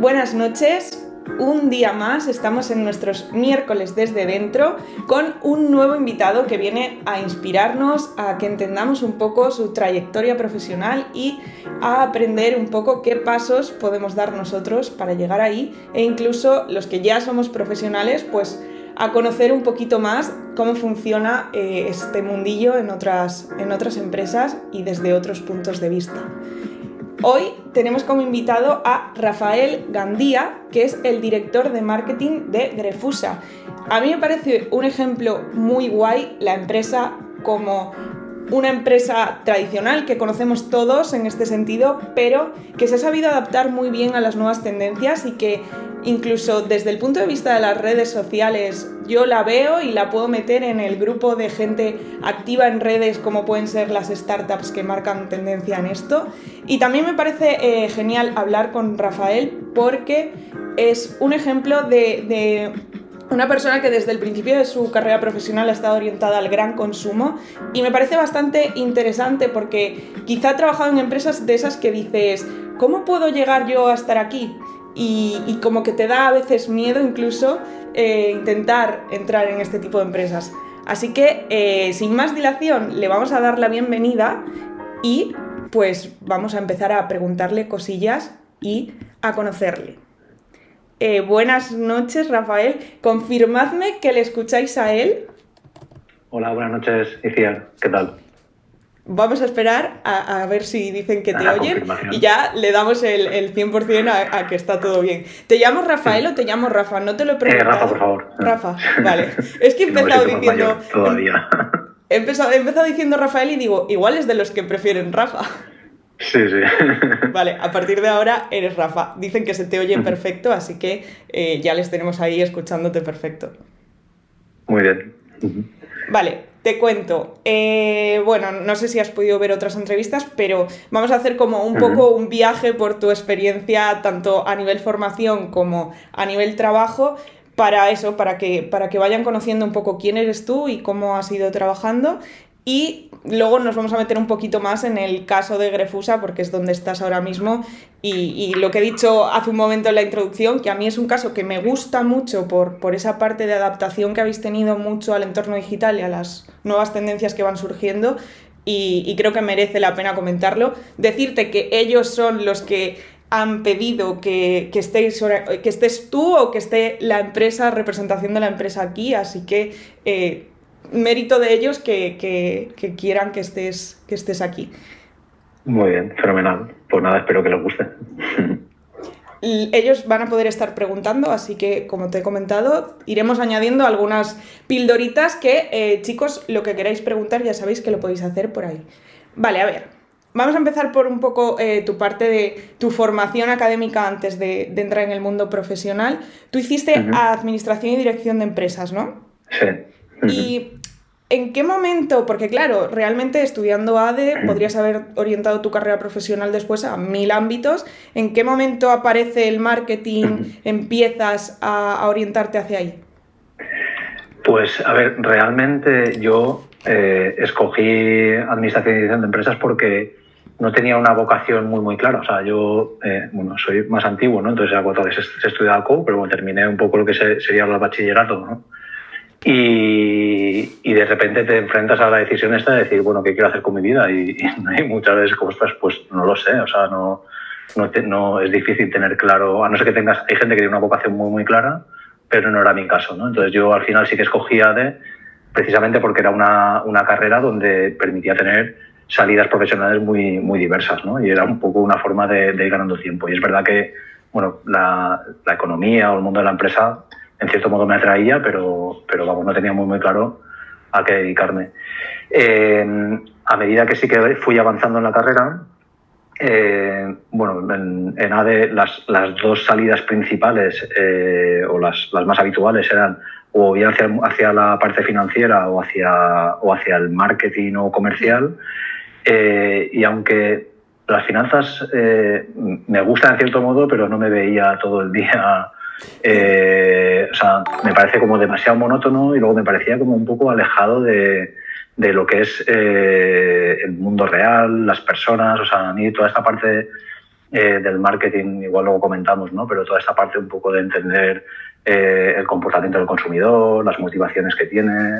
Buenas noches. Un día más estamos en nuestros miércoles desde dentro con un nuevo invitado que viene a inspirarnos, a que entendamos un poco su trayectoria profesional y a aprender un poco qué pasos podemos dar nosotros para llegar ahí e incluso los que ya somos profesionales pues a conocer un poquito más cómo funciona eh, este mundillo en otras, en otras empresas y desde otros puntos de vista. Hoy tenemos como invitado a Rafael Gandía, que es el director de marketing de Grefusa. A mí me parece un ejemplo muy guay la empresa como una empresa tradicional que conocemos todos en este sentido, pero que se ha sabido adaptar muy bien a las nuevas tendencias y que incluso desde el punto de vista de las redes sociales yo la veo y la puedo meter en el grupo de gente activa en redes como pueden ser las startups que marcan tendencia en esto. Y también me parece eh, genial hablar con Rafael porque es un ejemplo de una persona que desde el principio de su carrera profesional ha estado orientada al gran consumo y me parece bastante interesante porque quizá ha trabajado en empresas de esas que dices, ¿cómo puedo llegar yo a estar aquí? Y, como que te da a veces miedo incluso eh, intentar entrar en este tipo de empresas. Así que, eh, sin más dilación, le vamos a dar la bienvenida y pues vamos a empezar a preguntarle cosillas y a conocerle. Eh, buenas noches, Rafael. Confirmadme que le escucháis a él. Hola, buenas noches, Iciar. ¿Qué tal? Vamos a esperar a, ver si dicen que te oyen y ya le damos el, 100% a, que está todo bien. ¿Te llamo Rafael o te llamo Rafa? No te lo he preguntado. Eh, Rafa, por favor. Rafa, vale. Es que he empezado diciendo... todavía. He empezado, he empezado diciendo Rafael y digo, igual es de los que prefieren Rafa. Sí, sí. Vale, a partir de ahora eres Rafa. Dicen que se te oye perfecto, así que eh, ya les tenemos ahí escuchándote perfecto. Muy bien. Vale, te cuento. Eh, bueno, no sé si has podido ver otras entrevistas, pero vamos a hacer como un poco un viaje por tu experiencia, tanto a nivel formación como a nivel trabajo, para eso, para que, para que vayan conociendo un poco quién eres tú y cómo has ido trabajando. Y luego nos vamos a meter un poquito más en el caso de Grefusa, porque es donde estás ahora mismo. Y, lo que he dicho hace un momento en la introducción, que a mí es un caso que me gusta mucho por, por esa parte de adaptación que habéis tenido mucho al entorno digital y a las nuevas tendencias que van surgiendo. Y, creo que merece la pena comentarlo. Decirte que ellos son los que han pedido que, que, estés, que estés tú o que esté la empresa, representación de la empresa aquí, así que eh, mérito de ellos que, quieran que estés, que estés aquí. Muy bien, fenomenal. Pues nada, espero que les guste. Ellos van a poder estar preguntando, así que como te he comentado, iremos añadiendo algunas pildoritas que, eh, chicos, lo que queráis preguntar ya sabéis que lo podéis hacer por ahí. Vale, a ver, vamos a empezar por un poco eh, tu parte de tu formación académica antes de, entrar en el mundo profesional. Tú hiciste Administración y Dirección de Empresas, ¿no? Sí. Y ¿En qué momento? Porque claro, realmente estudiando ADE podrías haber orientado tu carrera profesional después a mil ámbitos. ¿En qué momento aparece el marketing? ¿Empiezas a, orientarte hacia ahí? Pues a ver, realmente yo eh, escogí administración y dirección de empresas porque no tenía una vocación muy muy clara. O sea, yo, eh, bueno, soy más antiguo, ¿no? Entonces, cuatro veces he estudiado CO, pero bueno, terminé un poco lo que sería el bachillerato, ¿no? Y, de repente te enfrentas a la decisión esta de decir, bueno, ¿qué quiero hacer con mi vida? Y, muchas veces como estás, pues no lo sé, o sea, no, no, no, es difícil tener claro, a no ser que tengas, hay gente que tiene una vocación muy, muy clara, pero no era mi caso, ¿no? Entonces yo al final sí que escogía de, precisamente porque era una, una carrera donde permitía tener salidas profesionales muy, muy diversas, ¿no? Y era un poco una forma de, de ir ganando tiempo. Y es verdad que, bueno, la, la economía o el mundo de la empresa en cierto modo me atraía, pero, pero vamos, no tenía muy, muy claro a qué dedicarme. Eh, a medida que sí que fui avanzando en la carrera, eh, bueno, en, ADE las, las, dos salidas principales eh, o las, las, más habituales eran o bien hacia, hacia, la parte financiera o hacia, o hacia el marketing o comercial. y aunque las finanzas me gustan en cierto modo, pero no me veía todo el día eh, o sea, me parece como demasiado monótono y luego me parecía como un poco alejado de, de lo que es eh, el mundo real, las personas, o sea, a mí toda esta parte del marketing, igual luego comentamos, ¿no? Pero toda esta parte un poco de entender el comportamiento del consumidor, las motivaciones que tiene,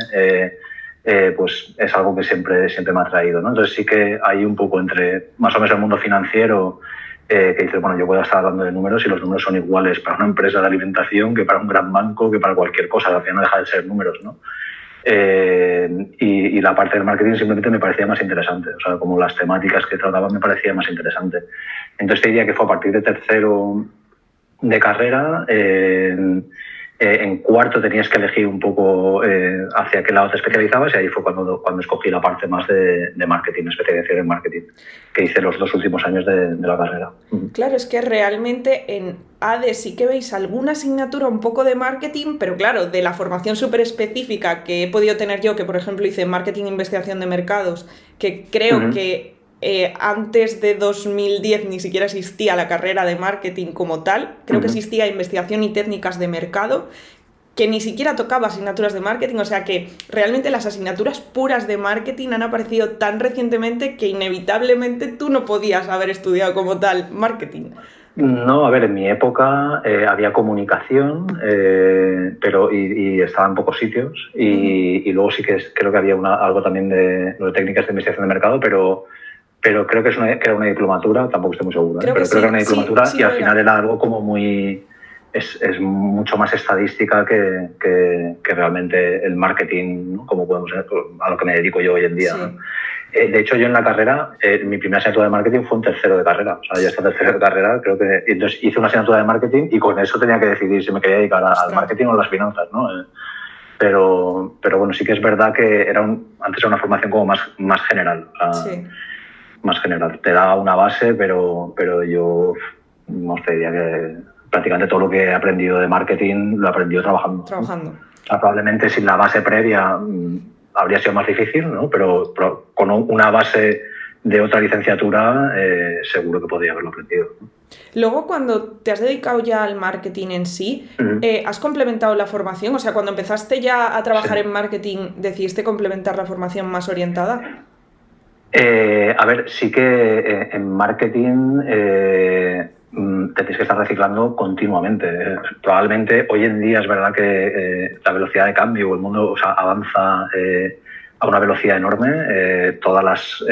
pues es algo que siempre, siempre me ha traído, ¿no? Entonces sí que hay un poco entre más o menos el mundo financiero eh, que dice, bueno, yo puedo estar hablando de números y los números son iguales para una empresa de alimentación que para un gran banco, que para cualquier cosa, al final no deja de ser números, ¿no? Eh, y, la parte del marketing simplemente me parecía más interesante, o sea, como las temáticas que trataba me parecía más interesante. Entonces te diría que fue a partir de tercero de carrera, eh, eh, en cuarto tenías que elegir un poco eh, hacia qué lado te especializabas y ahí fue cuando, cuando escogí la parte más de, marketing, especialización en marketing, que hice los dos últimos años de, la carrera. Claro, es que realmente en ADE sí que veis alguna asignatura un poco de marketing, pero claro, de la formación súper específica que he podido tener yo, que por ejemplo hice marketing e investigación de mercados, que creo que eh, antes de 2010 ni siquiera existía la carrera de marketing como tal, creo que existía investigación y técnicas de mercado, que ni siquiera tocaba asignaturas de marketing, o sea que realmente las asignaturas puras de marketing han aparecido tan recientemente que inevitablemente tú no podías haber estudiado como tal marketing. No, a ver, en mi época eh, había comunicación, eh, pero y, estaba en pocos sitios. Y, luego sí que creo que había algo también de, de técnicas de investigación de mercado, pero pero creo que, es una, que era una diplomatura, tampoco estoy muy seguro, ¿eh? pero creo que era una diplomatura y al final era algo como muy... Es, es mucho más estadística que, que, realmente el marketing, como podemos a lo que me dedico yo hoy en día. Eh, de hecho, yo en la carrera, eh, mi primera asignatura de marketing fue un tercero de carrera. O sea, ya está tercero de carrera, creo que... Entonces hice una asignatura de marketing y con eso tenía que decidir si me quería dedicar al marketing o a las finanzas, ¿no? pero, pero bueno, sí que es verdad que era un, antes era una formación como más, más general. sí más general. Te da una base, pero, pero yo no te diría que prácticamente todo lo que he aprendido de marketing lo he aprendido trabajando. Trabajando. probablemente sin la base previa mm, habría sido más difícil, ¿no? pero, con una base de otra licenciatura eh, seguro que podría haberlo aprendido. Luego, cuando te has dedicado ya al marketing en sí, eh, ¿has complementado la formación? O sea, cuando empezaste ya a trabajar en marketing, ¿decidiste complementar la formación más orientada? Eh, a ver, sí que eh, en marketing eh, mm, te tienes que estar reciclando continuamente. Probablemente hoy en día es verdad que la velocidad de cambio, el mundo avanza a una velocidad enorme. todas las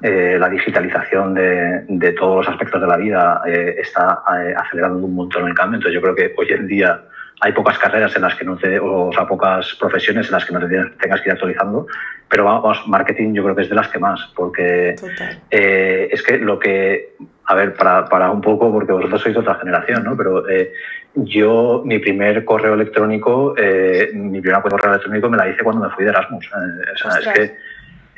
la digitalización de, todos los aspectos de la vida está acelerando un montón el cambio. Entonces yo creo que hoy en día hay pocas carreras en las que no te, o, sea, pocas profesiones en las que no te tengas que ir actualizando, pero vamos, marketing yo creo que es de las que más, porque eh, es que lo que, a ver, para, para, un poco, porque vosotros sois de otra generación, ¿no? Pero eh, yo, mi primer correo electrónico, eh, mi primer correo electrónico me la hice cuando me fui de Erasmus. o sea, es que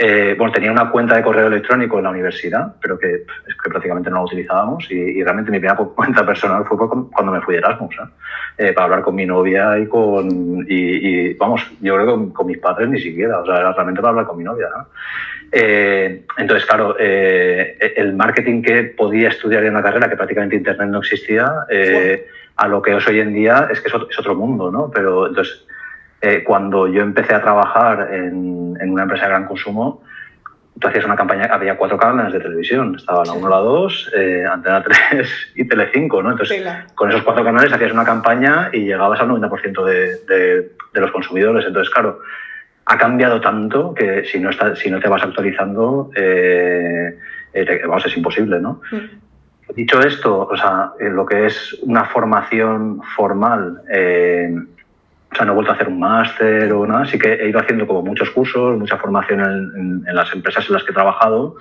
eh, bueno, tenía una cuenta de correo electrónico en la universidad, pero que, es que prácticamente no la utilizábamos y, realmente mi primera cuenta personal fue cuando me fui de Erasmus, ¿eh? Eh, para hablar con mi novia y con, y, vamos, yo creo que con, mis padres ni siquiera, o sea, era realmente para hablar con mi novia. entonces, claro, el marketing que podía estudiar en la carrera, que prácticamente Internet no existía, a lo que es hoy en día es que es otro, es otro mundo, ¿no? Pero entonces eh, cuando yo empecé a trabajar en, una empresa de gran consumo, tú hacías una campaña, había cuatro canales de televisión, estaba la 1, la 2, eh, Antena 3 y Telecinco, ¿no? Entonces, con esos cuatro canales hacías una campaña y llegabas al 90% de, de, los consumidores. Entonces, claro, ha cambiado tanto que si no, está, si no te vas actualizando, eh, vamos, es imposible, ¿no? Mm. Dicho esto, o sea, lo que es una formación formal sea, no he vuelto a hacer un máster o nada, sí que he ido haciendo como muchos cursos, mucha formación en, las empresas en las que he trabajado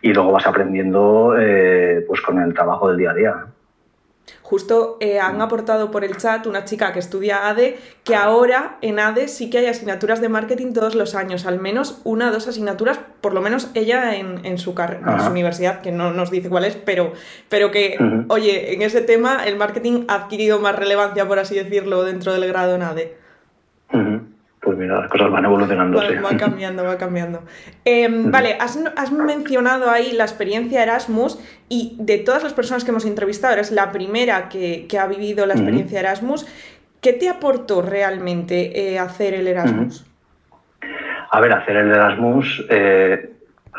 y luego vas aprendiendo eh, pues con el trabajo del día a día. Justo eh, han aportado por el chat una chica que estudia ADE, que ahora en ADE sí que hay asignaturas de marketing todos los años, al menos una o dos asignaturas, por lo menos ella en, su, en su universidad, que no nos dice cuál es, pero, pero que, oye, en ese tema el marketing ha adquirido más relevancia, por así decirlo, dentro del grado en ADE. Pues mira, las cosas van evolucionando. Va, cambiando, va cambiando. Em, vale, has, mencionado ahí la experiencia Erasmus y de todas las personas que hemos entrevistado, eres la primera que, ha vivido la experiencia Erasmus. ¿Qué te aportó realmente eh, hacer el Erasmus? A ver, hacer el Erasmus, eh,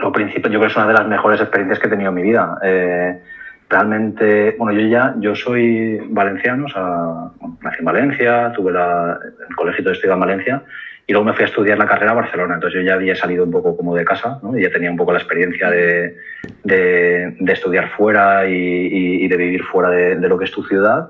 lo principal, yo creo que es una de las mejores experiencias que he tenido en mi vida. Eh, realmente, bueno, yo ya, yo soy valenciano, o sea, nací en Valencia, tuve la, el colegio de estudio en Valencia y luego me fui a estudiar la carrera a Barcelona. Entonces yo ya había salido un poco como de casa, ¿no? Y ya tenía un poco la experiencia de, de, de estudiar fuera y, y, y, de vivir fuera de, de lo que es tu ciudad.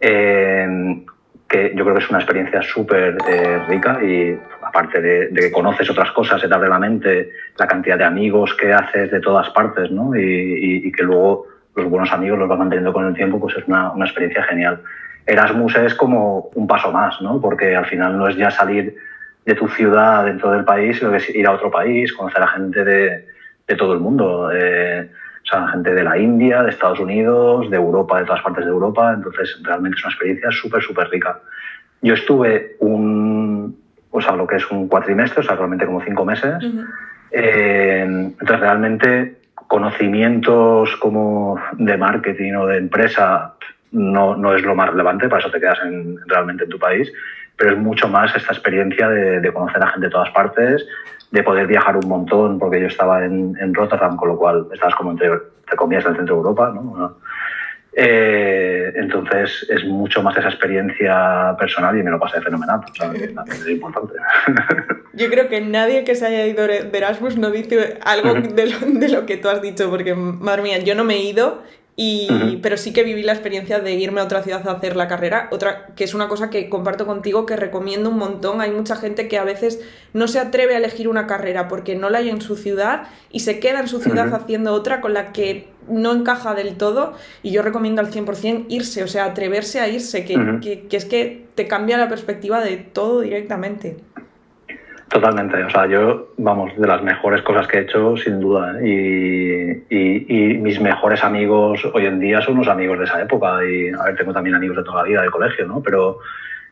Eh, que yo creo que es una experiencia súper eh, rica y aparte de, de, que conoces otras cosas, se te abre la mente, la cantidad de amigos que haces de todas partes, ¿no? Y, y, y que luego los buenos amigos los vas manteniendo con el tiempo, pues es una, una, experiencia genial. Erasmus es como un paso más, ¿no? Porque al final no es ya salir de tu ciudad dentro del país, sino que es ir a otro país, conocer a gente de, de todo el mundo. Eh, o sea, gente de la India, de Estados Unidos, de Europa, de todas partes de Europa. Entonces, realmente es una experiencia súper, súper rica. Yo estuve un, o sea, lo que es un cuatrimestre, o sea, realmente como cinco meses. Uh -huh. eh, entonces, realmente, conocimientos como de marketing o de empresa no, no es lo más relevante, para eso te quedas en, realmente en tu país, pero es mucho más esta experiencia de, conocer a gente de todas partes, de poder viajar un montón, porque yo estaba en, en Rotterdam, con lo cual estabas como entre, te comías en el centro de Europa, ¿no? Eh, entonces es mucho más esa experiencia personal y me lo pasé fenomenal. O sea, es importante. Yo creo que nadie que se haya ido de Erasmus no dice algo de lo, de lo que tú has dicho, porque madre mía, yo no me he ido y, uh -huh. Pero sí que viví la experiencia de irme a otra ciudad a hacer la carrera, otra que es una cosa que comparto contigo, que recomiendo un montón. Hay mucha gente que a veces no se atreve a elegir una carrera porque no la hay en su ciudad y se queda en su ciudad uh -huh. haciendo otra con la que no encaja del todo. Y yo recomiendo al 100% irse, o sea, atreverse a irse, que, uh -huh. que, que es que te cambia la perspectiva de todo directamente. Totalmente, o sea, yo, vamos, de las mejores cosas que he hecho, sin duda, y, y, y, mis mejores amigos hoy en día son los amigos de esa época, y a ver, tengo también amigos de toda la vida del colegio, ¿no? Pero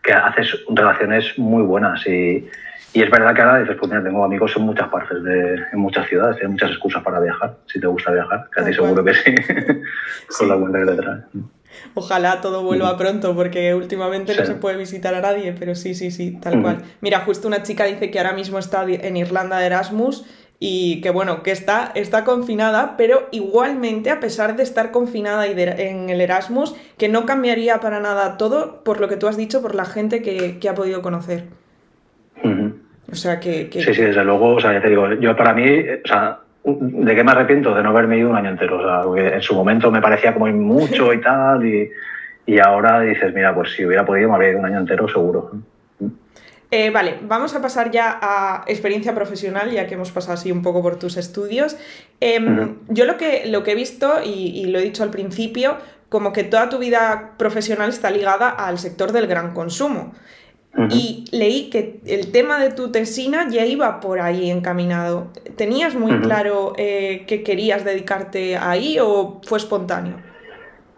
que haces relaciones muy buenas y, y es verdad que ahora dices, pues mira, tengo amigos en muchas partes, de, en muchas ciudades, tienes muchas excusas para viajar, si te gusta viajar, ti seguro que sí, con sí. la cuenta que te trae. Ojalá todo vuelva pronto, porque últimamente sí. no se puede visitar a nadie, pero sí, sí, sí, tal cual. Mira, justo una chica dice que ahora mismo está en Irlanda de Erasmus y que bueno, que está, está confinada, pero igualmente, a pesar de estar confinada y de, en el Erasmus, que no cambiaría para nada todo por lo que tú has dicho, por la gente que, que ha podido conocer. O sea que, que, Sí, sí, desde luego, o sea, ya te digo, yo para mí, o sea, ¿de qué me arrepiento? De no haberme ido un año entero. O sea, porque en su momento me parecía como mucho y tal, y, y ahora dices, mira, pues si hubiera podido me habría ido un año entero seguro. Eh, vale, vamos a pasar ya a experiencia profesional, ya que hemos pasado así un poco por tus estudios. Eh, uh -huh. Yo lo que, lo que he visto, y, y, lo he dicho al principio, como que toda tu vida profesional está ligada al sector del gran consumo. Uh -huh. Y leí que el tema de tu tesina ya iba por ahí encaminado. ¿Tenías muy uh -huh. claro eh, que querías dedicarte ahí o fue espontáneo?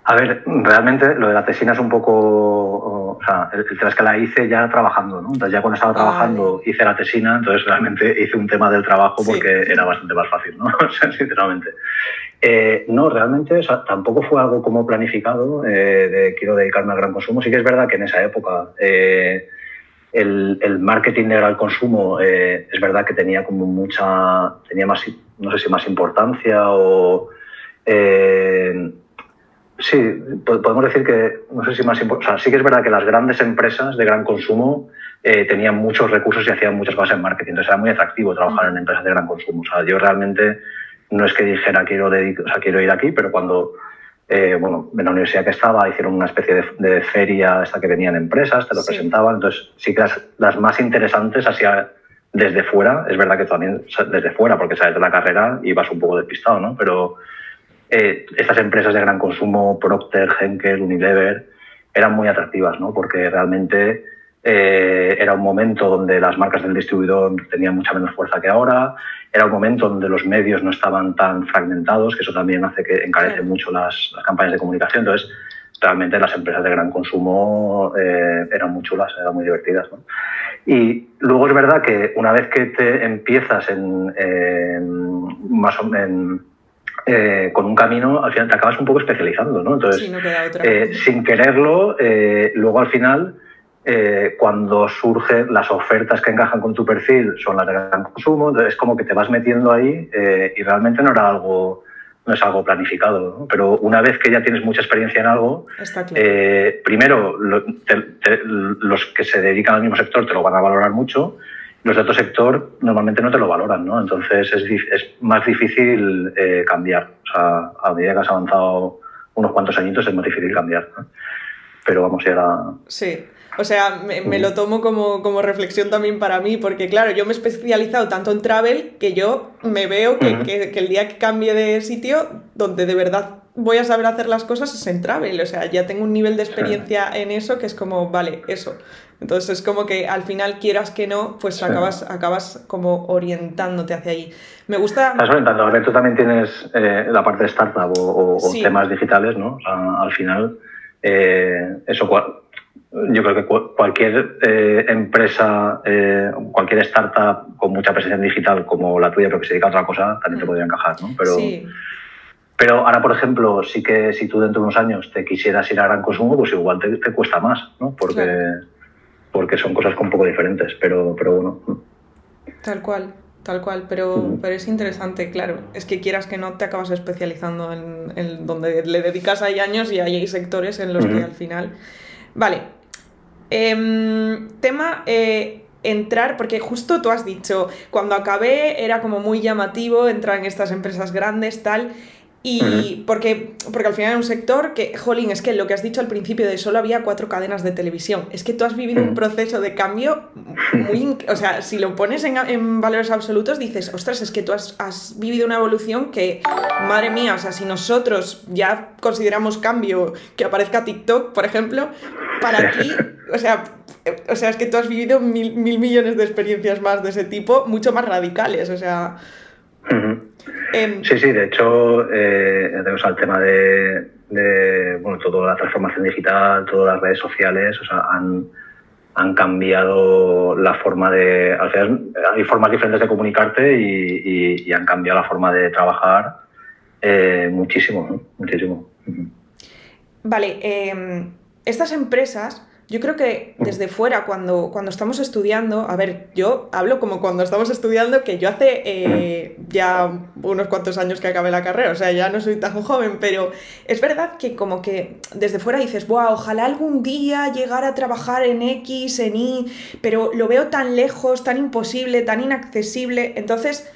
A ver, realmente lo de la tesina es un poco, o sea, el, tema es que la hice ya trabajando, ¿no? Entonces ya cuando estaba trabajando hice la tesina, entonces realmente hice un tema del trabajo porque sí. era bastante más fácil, ¿no? O sea, sinceramente. Eh, no, realmente o sea, tampoco fue algo como planificado eh, de quiero dedicarme al gran consumo. Sí que es verdad que en esa época eh, el, el, marketing de gran consumo eh, es verdad que tenía como mucha, tenía más, no sé si más importancia o... Eh, Sí, podemos decir que, no sé si más o sea, sí que es verdad que las grandes empresas de gran consumo eh, tenían muchos recursos y hacían muchas cosas en marketing, entonces era muy atractivo trabajar en empresas de gran consumo. O sea, yo realmente no es que dijera quiero, o sea, quiero ir aquí, pero cuando, eh, bueno, en la universidad que estaba hicieron una especie de, de feria hasta que venían empresas, te lo sí. presentaban, entonces sí que las, las más interesantes hacía desde fuera, es verdad que también desde fuera, porque sabes de la carrera y vas un poco despistado, ¿no? Pero eh, estas empresas de gran consumo, Procter, Henkel, Unilever, eran muy atractivas, ¿no? Porque realmente eh, era un momento donde las marcas del distribuidor tenían mucha menos fuerza que ahora, era un momento donde los medios no estaban tan fragmentados, que eso también hace que encarece sí. mucho las, las, campañas de comunicación. Entonces, realmente las empresas de gran consumo eh, eran muy chulas, eran muy divertidas. ¿no? Y luego es verdad que una vez que te empiezas en, en más o menos eh, con un camino, al final te acabas un poco especializando, ¿no? Entonces, sí, no eh, sin quererlo, eh, luego al final eh, cuando surgen las ofertas que encajan con tu perfil son las de gran consumo, entonces es como que te vas metiendo ahí eh, y realmente no era algo no es algo planificado, pero una vez que ya tienes mucha experiencia en algo, eh, primero los que se dedican al mismo sector te lo van a valorar mucho, los de otro sector normalmente no te lo valoran, ¿no? entonces es, es más difícil cambiar, o sea, a medida que has avanzado unos cuantos añitos es más difícil cambiar, pero vamos, era... Sí, o sea, me, lo tomo como, como, reflexión también para mí, porque claro, yo me he especializado tanto en travel que yo me veo que, que, el día que cambie de sitio, donde de verdad voy a saber hacer las cosas es en travel. O sea, ya tengo un nivel de experiencia en eso que es como, vale, eso. Entonces es como que al final, quieras que no, pues acabas, acabas como orientándote hacia ahí. Me gusta... Estás orientando, a ver, tú también tienes eh, la parte de startup o, temas digitales, ¿no? O sea, al final, eh, eso yo creo que cualquier eh, empresa, eh, cualquier startup con mucha presencia digital como la tuya, pero que se dedica a otra cosa, también te mm. podría encajar, ¿no? Pero, pero ahora, por ejemplo, sí que si tú dentro de unos años te quisieras ir a gran consumo, pues igual te, te cuesta más, ¿no? Porque, porque son cosas un poco diferentes, pero, pero bueno. Tal cual. Tal cual, pero, pero es interesante, claro. Es que quieras que no te acabas especializando en, donde le dedicas ahí años y hay sectores en los que al final. Vale, Em, tema eh, entrar, porque justo tú has dicho, cuando acabé era como muy llamativo entrar en estas empresas grandes, tal. Y porque, porque al final era un sector que, jolín, es que lo que has dicho al principio de solo había cuatro cadenas de televisión, es que tú has vivido un mm. proceso de cambio muy... O sea, si lo pones en, en valores absolutos, dices, ostras, es que tú has, has, vivido una evolución que, madre mía, o sea, si nosotros ya consideramos cambio que aparezca TikTok, por ejemplo, para ti, o sea, o sea, es que tú has vivido mil, mil millones de experiencias más de ese tipo, mucho más radicales, o sea... Em, sí, sí, de hecho, eh, al tema de, bueno, toda la transformación digital, todas las redes sociales, o sea, han, han cambiado la forma de. Al final, hay formas diferentes de comunicarte y, han cambiado la forma de trabajar eh, muchísimo, muchísimo. Vale, em, estas empresas yo creo que desde fuera, cuando, cuando estamos estudiando, a ver, yo hablo como cuando estamos estudiando, que yo hace eh, ya unos cuantos años que acabé la carrera, o sea, ya no soy tan joven, pero es verdad que como que desde fuera dices, wow, ojalá algún día llegar a trabajar en X, en Y, pero lo veo tan lejos, tan imposible, tan inaccesible, entonces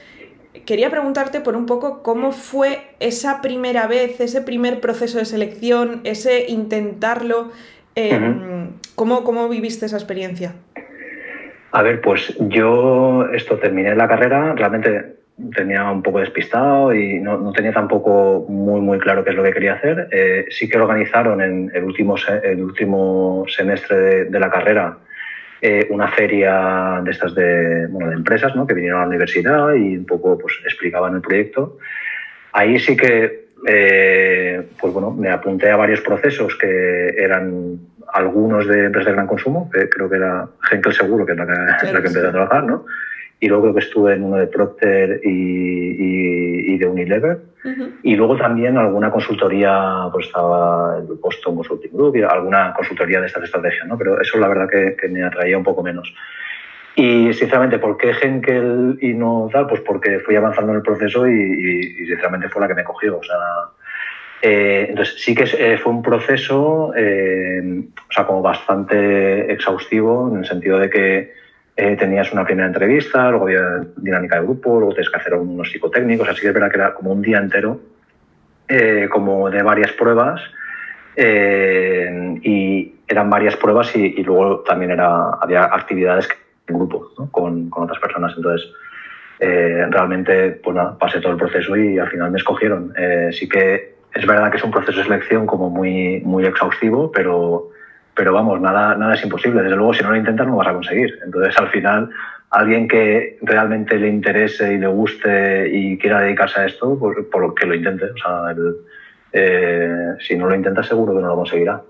quería preguntarte por un poco cómo fue esa primera vez, ese primer proceso de selección, ese intentarlo. Em, ¿cómo, viviste esa experiencia? A ver, pues yo esto terminé la carrera, realmente tenía un poco despistado y no, tenía tampoco muy muy claro qué es lo que quería hacer. Eh, sí que organizaron en el último, el último semestre de, la carrera eh, una feria de estas de, bueno, de empresas ¿no? que vinieron a la universidad y un poco pues, explicaban el proyecto. Ahí sí que eh, pues bueno, me apunté a varios procesos que eran algunos de empresas de gran consumo, que creo que era Henkel Seguro, que es la que, la que empecé a trabajar, ¿no? Y luego creo que estuve en uno de Procter y, y, de Unilever. Y luego también alguna consultoría, pues estaba el Boston Consulting Group, y alguna consultoría de estas estrategias, ¿no? Pero eso la verdad que, que me atraía un poco menos. Y sinceramente, ¿por qué Henkel y no tal? Pues porque fui avanzando en el proceso y, sinceramente fue la que me cogió. O sea, eh, entonces sí que eh, fue un proceso, eh, o sea, como bastante exhaustivo en el sentido de que tenías una primera entrevista, luego había dinámica de grupo, luego tenías que hacer unos psicotécnicos, así que es verdad que era como un día entero, como de varias pruebas. y eran varias pruebas y, y, luego también era, había actividades que grupo con, con, otras personas. Entonces, eh, realmente, pues nada, pasé todo el proceso y al final me escogieron. Eh, sí que es verdad que es un proceso de selección como muy, muy exhaustivo, pero, pero vamos, nada, nada es imposible. Desde luego, si no lo intentas, no vas a conseguir. Entonces, al final, alguien que realmente le interese y le guste y quiera dedicarse a esto, pues por lo que lo intente. O sea, eh, si no lo intenta, seguro que no lo conseguirá.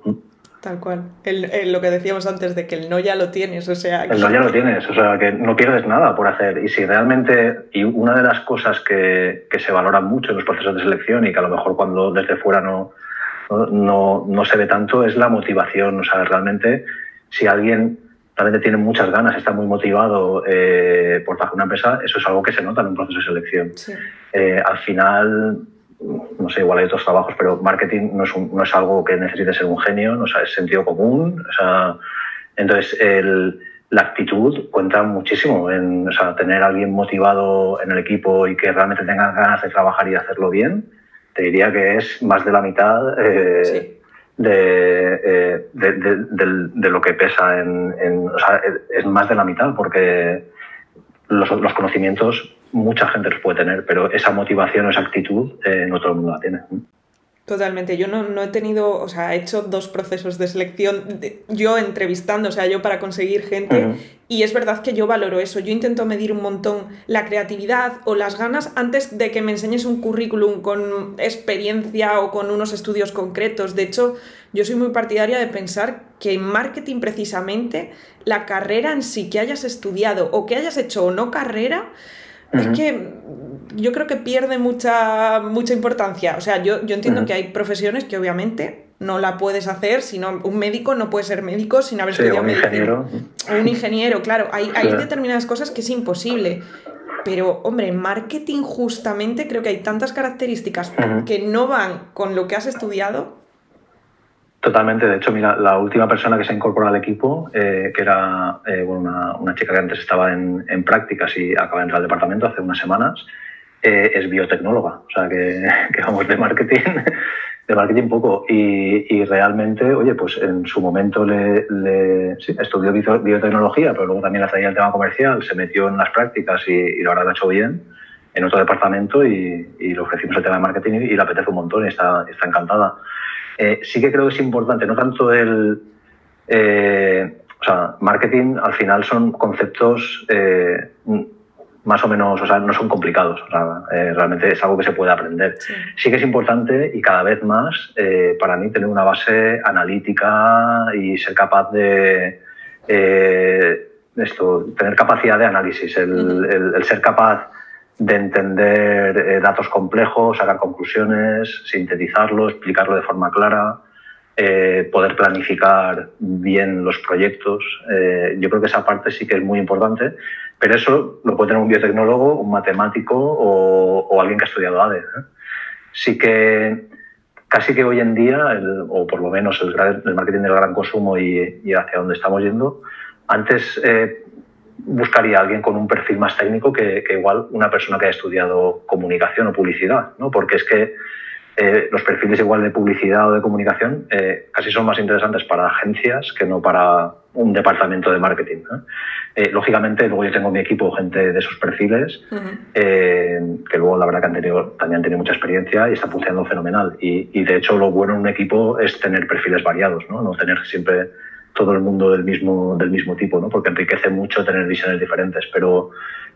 Tal cual. El, lo que decíamos antes de que el no ya lo tienes, o sea... El no ya lo tienes, o sea, que no pierdes nada por hacer. Y si realmente, y una de las cosas que, que se valoran mucho en los procesos de selección y que a lo mejor cuando desde fuera no, no, no, se ve tanto es la motivación, o sea, realmente si alguien realmente tiene muchas ganas, está muy motivado eh, por trabajar una empresa, eso es algo que se nota en un proceso de selección. Eh, al final, no sé, igual hay otros trabajos, pero marketing no es, no es algo que necesite ser un genio, no es sentido común. O sea, entonces, el, la actitud cuenta muchísimo en o sea, tener a alguien motivado en el equipo y que realmente tenga ganas de trabajar y hacerlo bien. Te diría que es más de la mitad eh, eh, de, de, de, lo que pesa en, en, O sea, es más de la mitad porque los, los, conocimientos mucha gente los puede tener, pero esa motivación o esa actitud eh, no todo el mundo la tiene. Totalmente, yo no, no, he tenido, o sea, he hecho dos procesos de selección, yo entrevistando, o sea, yo para conseguir gente, y es verdad que yo valoro eso, yo intento medir un montón la creatividad o las ganas antes de que me enseñes un currículum con experiencia o con unos estudios concretos. De hecho, yo soy muy partidaria de pensar que en marketing precisamente la carrera en sí que hayas estudiado o que hayas hecho o no carrera, es que yo creo que pierde mucha, mucha importancia. O sea, yo, yo entiendo que hay profesiones que obviamente no la puedes hacer, sino un médico no puede ser médico sin haber estudiado un Ingeniero. Un ingeniero, claro. Hay, hay determinadas cosas que es imposible. Pero, hombre, en marketing justamente creo que hay tantas características que no van con lo que has estudiado Totalmente. De hecho, mira, la última persona que se incorporó al equipo, eh, que era eh, una, una, chica que antes estaba en, en, prácticas y acaba de entrar al departamento hace unas semanas, eh, es biotecnóloga. O sea, que, que, vamos de marketing, de marketing poco. Y, y, realmente, oye, pues en su momento le, le sí, estudió biotecnología, pero luego también hacía el tema comercial, se metió en las prácticas y, y la verdad lo ha hecho bien en otro departamento y, y, le ofrecimos el tema de marketing y, y le apetece un montón y está, está encantada. Eh, sí que creo que es importante, no tanto el... Eh, o sea, marketing al final son conceptos eh, más o menos, o sea, no son complicados. O sea, eh, realmente es algo que se puede aprender. Sí. sí, que es importante y cada vez más eh, para mí tener una base analítica y ser capaz de eh, esto, tener capacidad de análisis, el, uh -huh. el, el ser capaz de entender eh, datos complejos, sacar conclusiones, sintetizarlo, explicarlo de forma clara, eh, poder planificar bien los proyectos. Eh, yo creo que esa parte sí que es muy importante, pero eso lo puede tener un biotecnólogo, un matemático o, alguien que ha estudiado ADE. ¿eh? Sí que casi que hoy en día, o por lo menos el, marketing del gran consumo y, hacia donde estamos yendo, antes eh, buscaría a alguien con un perfil más técnico que, igual una persona que haya estudiado comunicación o publicidad, ¿no? Porque es que eh, los perfiles igual de publicidad o de comunicación casi son más interesantes para agencias que no para un departamento de marketing. ¿no? Eh, lógicamente, luego yo tengo mi equipo, gente de esos perfiles, uh -huh. que luego la verdad que han tenido, también han tenido mucha experiencia y está funcionando fenomenal. Y, y, de hecho lo bueno en un equipo es tener perfiles variados, no, no tener siempre todo el mundo del mismo, del mismo tipo, ¿no? porque enriquece mucho tener visiones diferentes. Pero,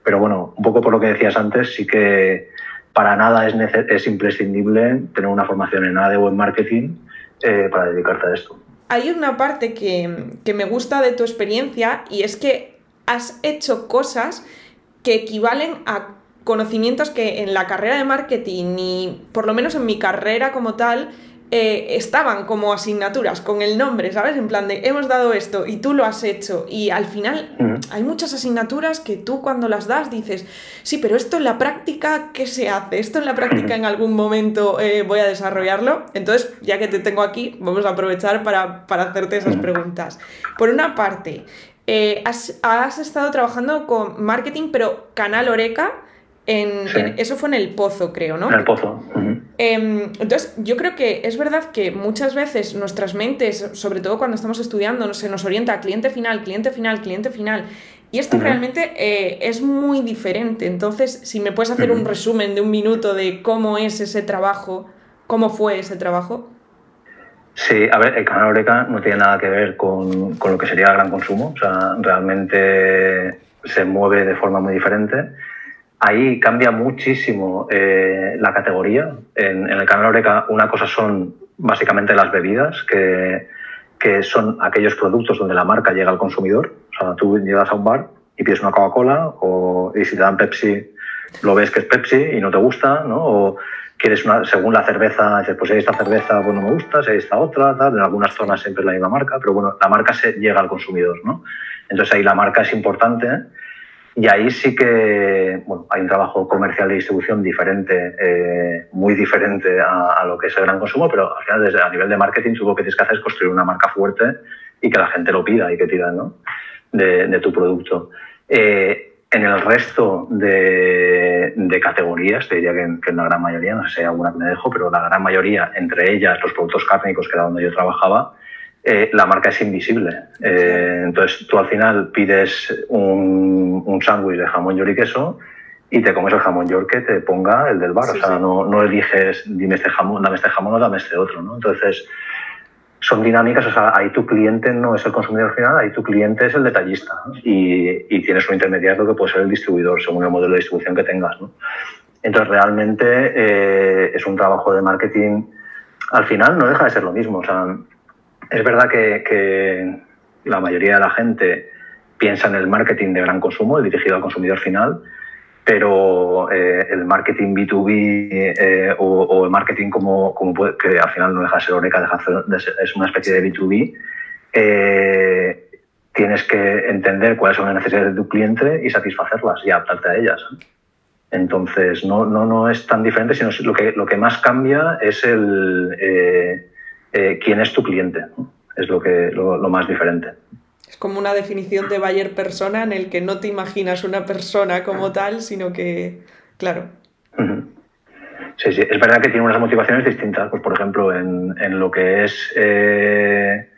pero bueno, un poco por lo que decías antes, sí que para nada es, es imprescindible tener una formación en ADE o en marketing eh, para dedicarte a esto. Hay una parte que, que me gusta de tu experiencia y es que has hecho cosas que equivalen a conocimientos que en la carrera de marketing y por lo menos en mi carrera como tal eh, estaban como asignaturas con el nombre, ¿sabes? En plan de hemos dado esto y tú lo has hecho. Y al final uh -huh. hay muchas asignaturas que tú cuando las das dices, sí, pero esto en la práctica, ¿qué se hace? Esto en la práctica en algún momento eh, voy a desarrollarlo. Entonces, ya que te tengo aquí, vamos a aprovechar para, para hacerte esas preguntas. Por una parte, eh, has, has estado trabajando con marketing, pero Canal Oreca. En, sí. en, eso fue en el pozo, creo, ¿no? En el pozo. Uh -huh. Eh, entonces, yo creo que es verdad que muchas veces nuestras mentes, sobre todo cuando estamos estudiando, se nos orienta a cliente final, cliente final, cliente final. Y esto uh -huh. realmente eh, es muy diferente. Entonces, si me puedes hacer uh -huh. un resumen de un minuto de cómo es ese trabajo, cómo fue ese trabajo. Sí, a ver, el canal Oreca no tiene nada que ver con, con lo que sería el gran consumo. O sea, realmente se mueve de forma muy diferente ahí cambia muchísimo eh, la categoría. En, el canal Oreca una cosa son básicamente las bebidas, que, son aquellos productos donde la marca llega al consumidor. O sea, tú llegas a un bar y pides una Coca-Cola y si te dan Pepsi lo ves que es Pepsi y no te gusta, ¿no? O quieres una, según la cerveza, dices, pues esta cerveza pues no me gusta, si hay esta otra, tal, en algunas zonas siempre es la misma marca, pero bueno, la marca se llega al consumidor, ¿no? Entonces ahí la marca es importante y ahí sí que bueno, hay un trabajo comercial de distribución diferente, eh, muy diferente a, lo que es el gran consumo, pero al final desde a nivel de marketing tú lo que tienes que hacer es construir una marca fuerte y que la gente lo pida y que tira ¿no? de, tu producto. Eh, en el resto de, categorías, te diría que en, la gran mayoría, no sé si alguna que me dejo, pero la gran mayoría, entre ellas los productos cárnicos, que era donde yo trabajaba, eh, la marca es invisible. Eh, entonces tú al final pides un, un sándwich de jamón york y queso y te comes el jamón york que te ponga el del bar. o sea, no, no eliges, dime este jamón, dame este jamón o dame este otro. ¿no? Entonces, son dinámicas, o sea, ahí tu cliente no es el consumidor final, ahí tu cliente es el detallista y, y, tienes un intermediario que puede ser el distribuidor según el modelo de distribución que tengas. ¿no? Entonces, realmente eh, es un trabajo de marketing, al final no deja de ser lo mismo. O sea, es verdad que, la mayoría de la gente piensa en el marketing de gran consumo, el dirigido al consumidor final, pero eh, el marketing B2B eh, o, el marketing como, como que al final no deja de ser Oreca, es una especie de B2B, eh, tienes que entender cuáles son las necesidades de tu cliente y satisfacerlas y adaptarte a ellas. Entonces, no, no, no es tan diferente, sino lo que, lo que más cambia es el quién es tu cliente. Es lo, que, lo, lo más diferente es como una definición de Bayer persona en el que no te imaginas una persona como tal, sino que, claro. Sí, sí, es verdad que tiene unas motivaciones distintas. Pues, por ejemplo, en, en lo que es eh,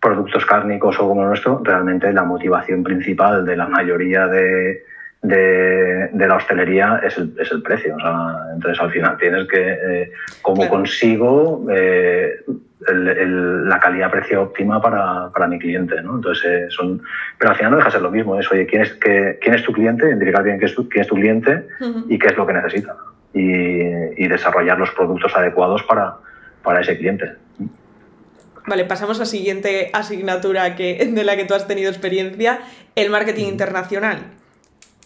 productos cárnicos o como nuestro, realmente la motivación principal de la mayoría de, de, la hostelería es el, es el precio. O sea, entonces, al final tienes que, eh, ¿cómo consigo eh, la calidad-precio óptima para, para, mi cliente? ¿no? Entonces, eh, son, pero al final no deja de ser lo mismo. Es, oye, ¿quién es, qué, quién es tu cliente? Identificar bien quién es tu, quién es tu cliente y qué es lo que necesita. Y, y desarrollar los productos adecuados para, para ese cliente. Vale, pasamos a la siguiente asignatura que, de la que tú has tenido experiencia, el marketing internacional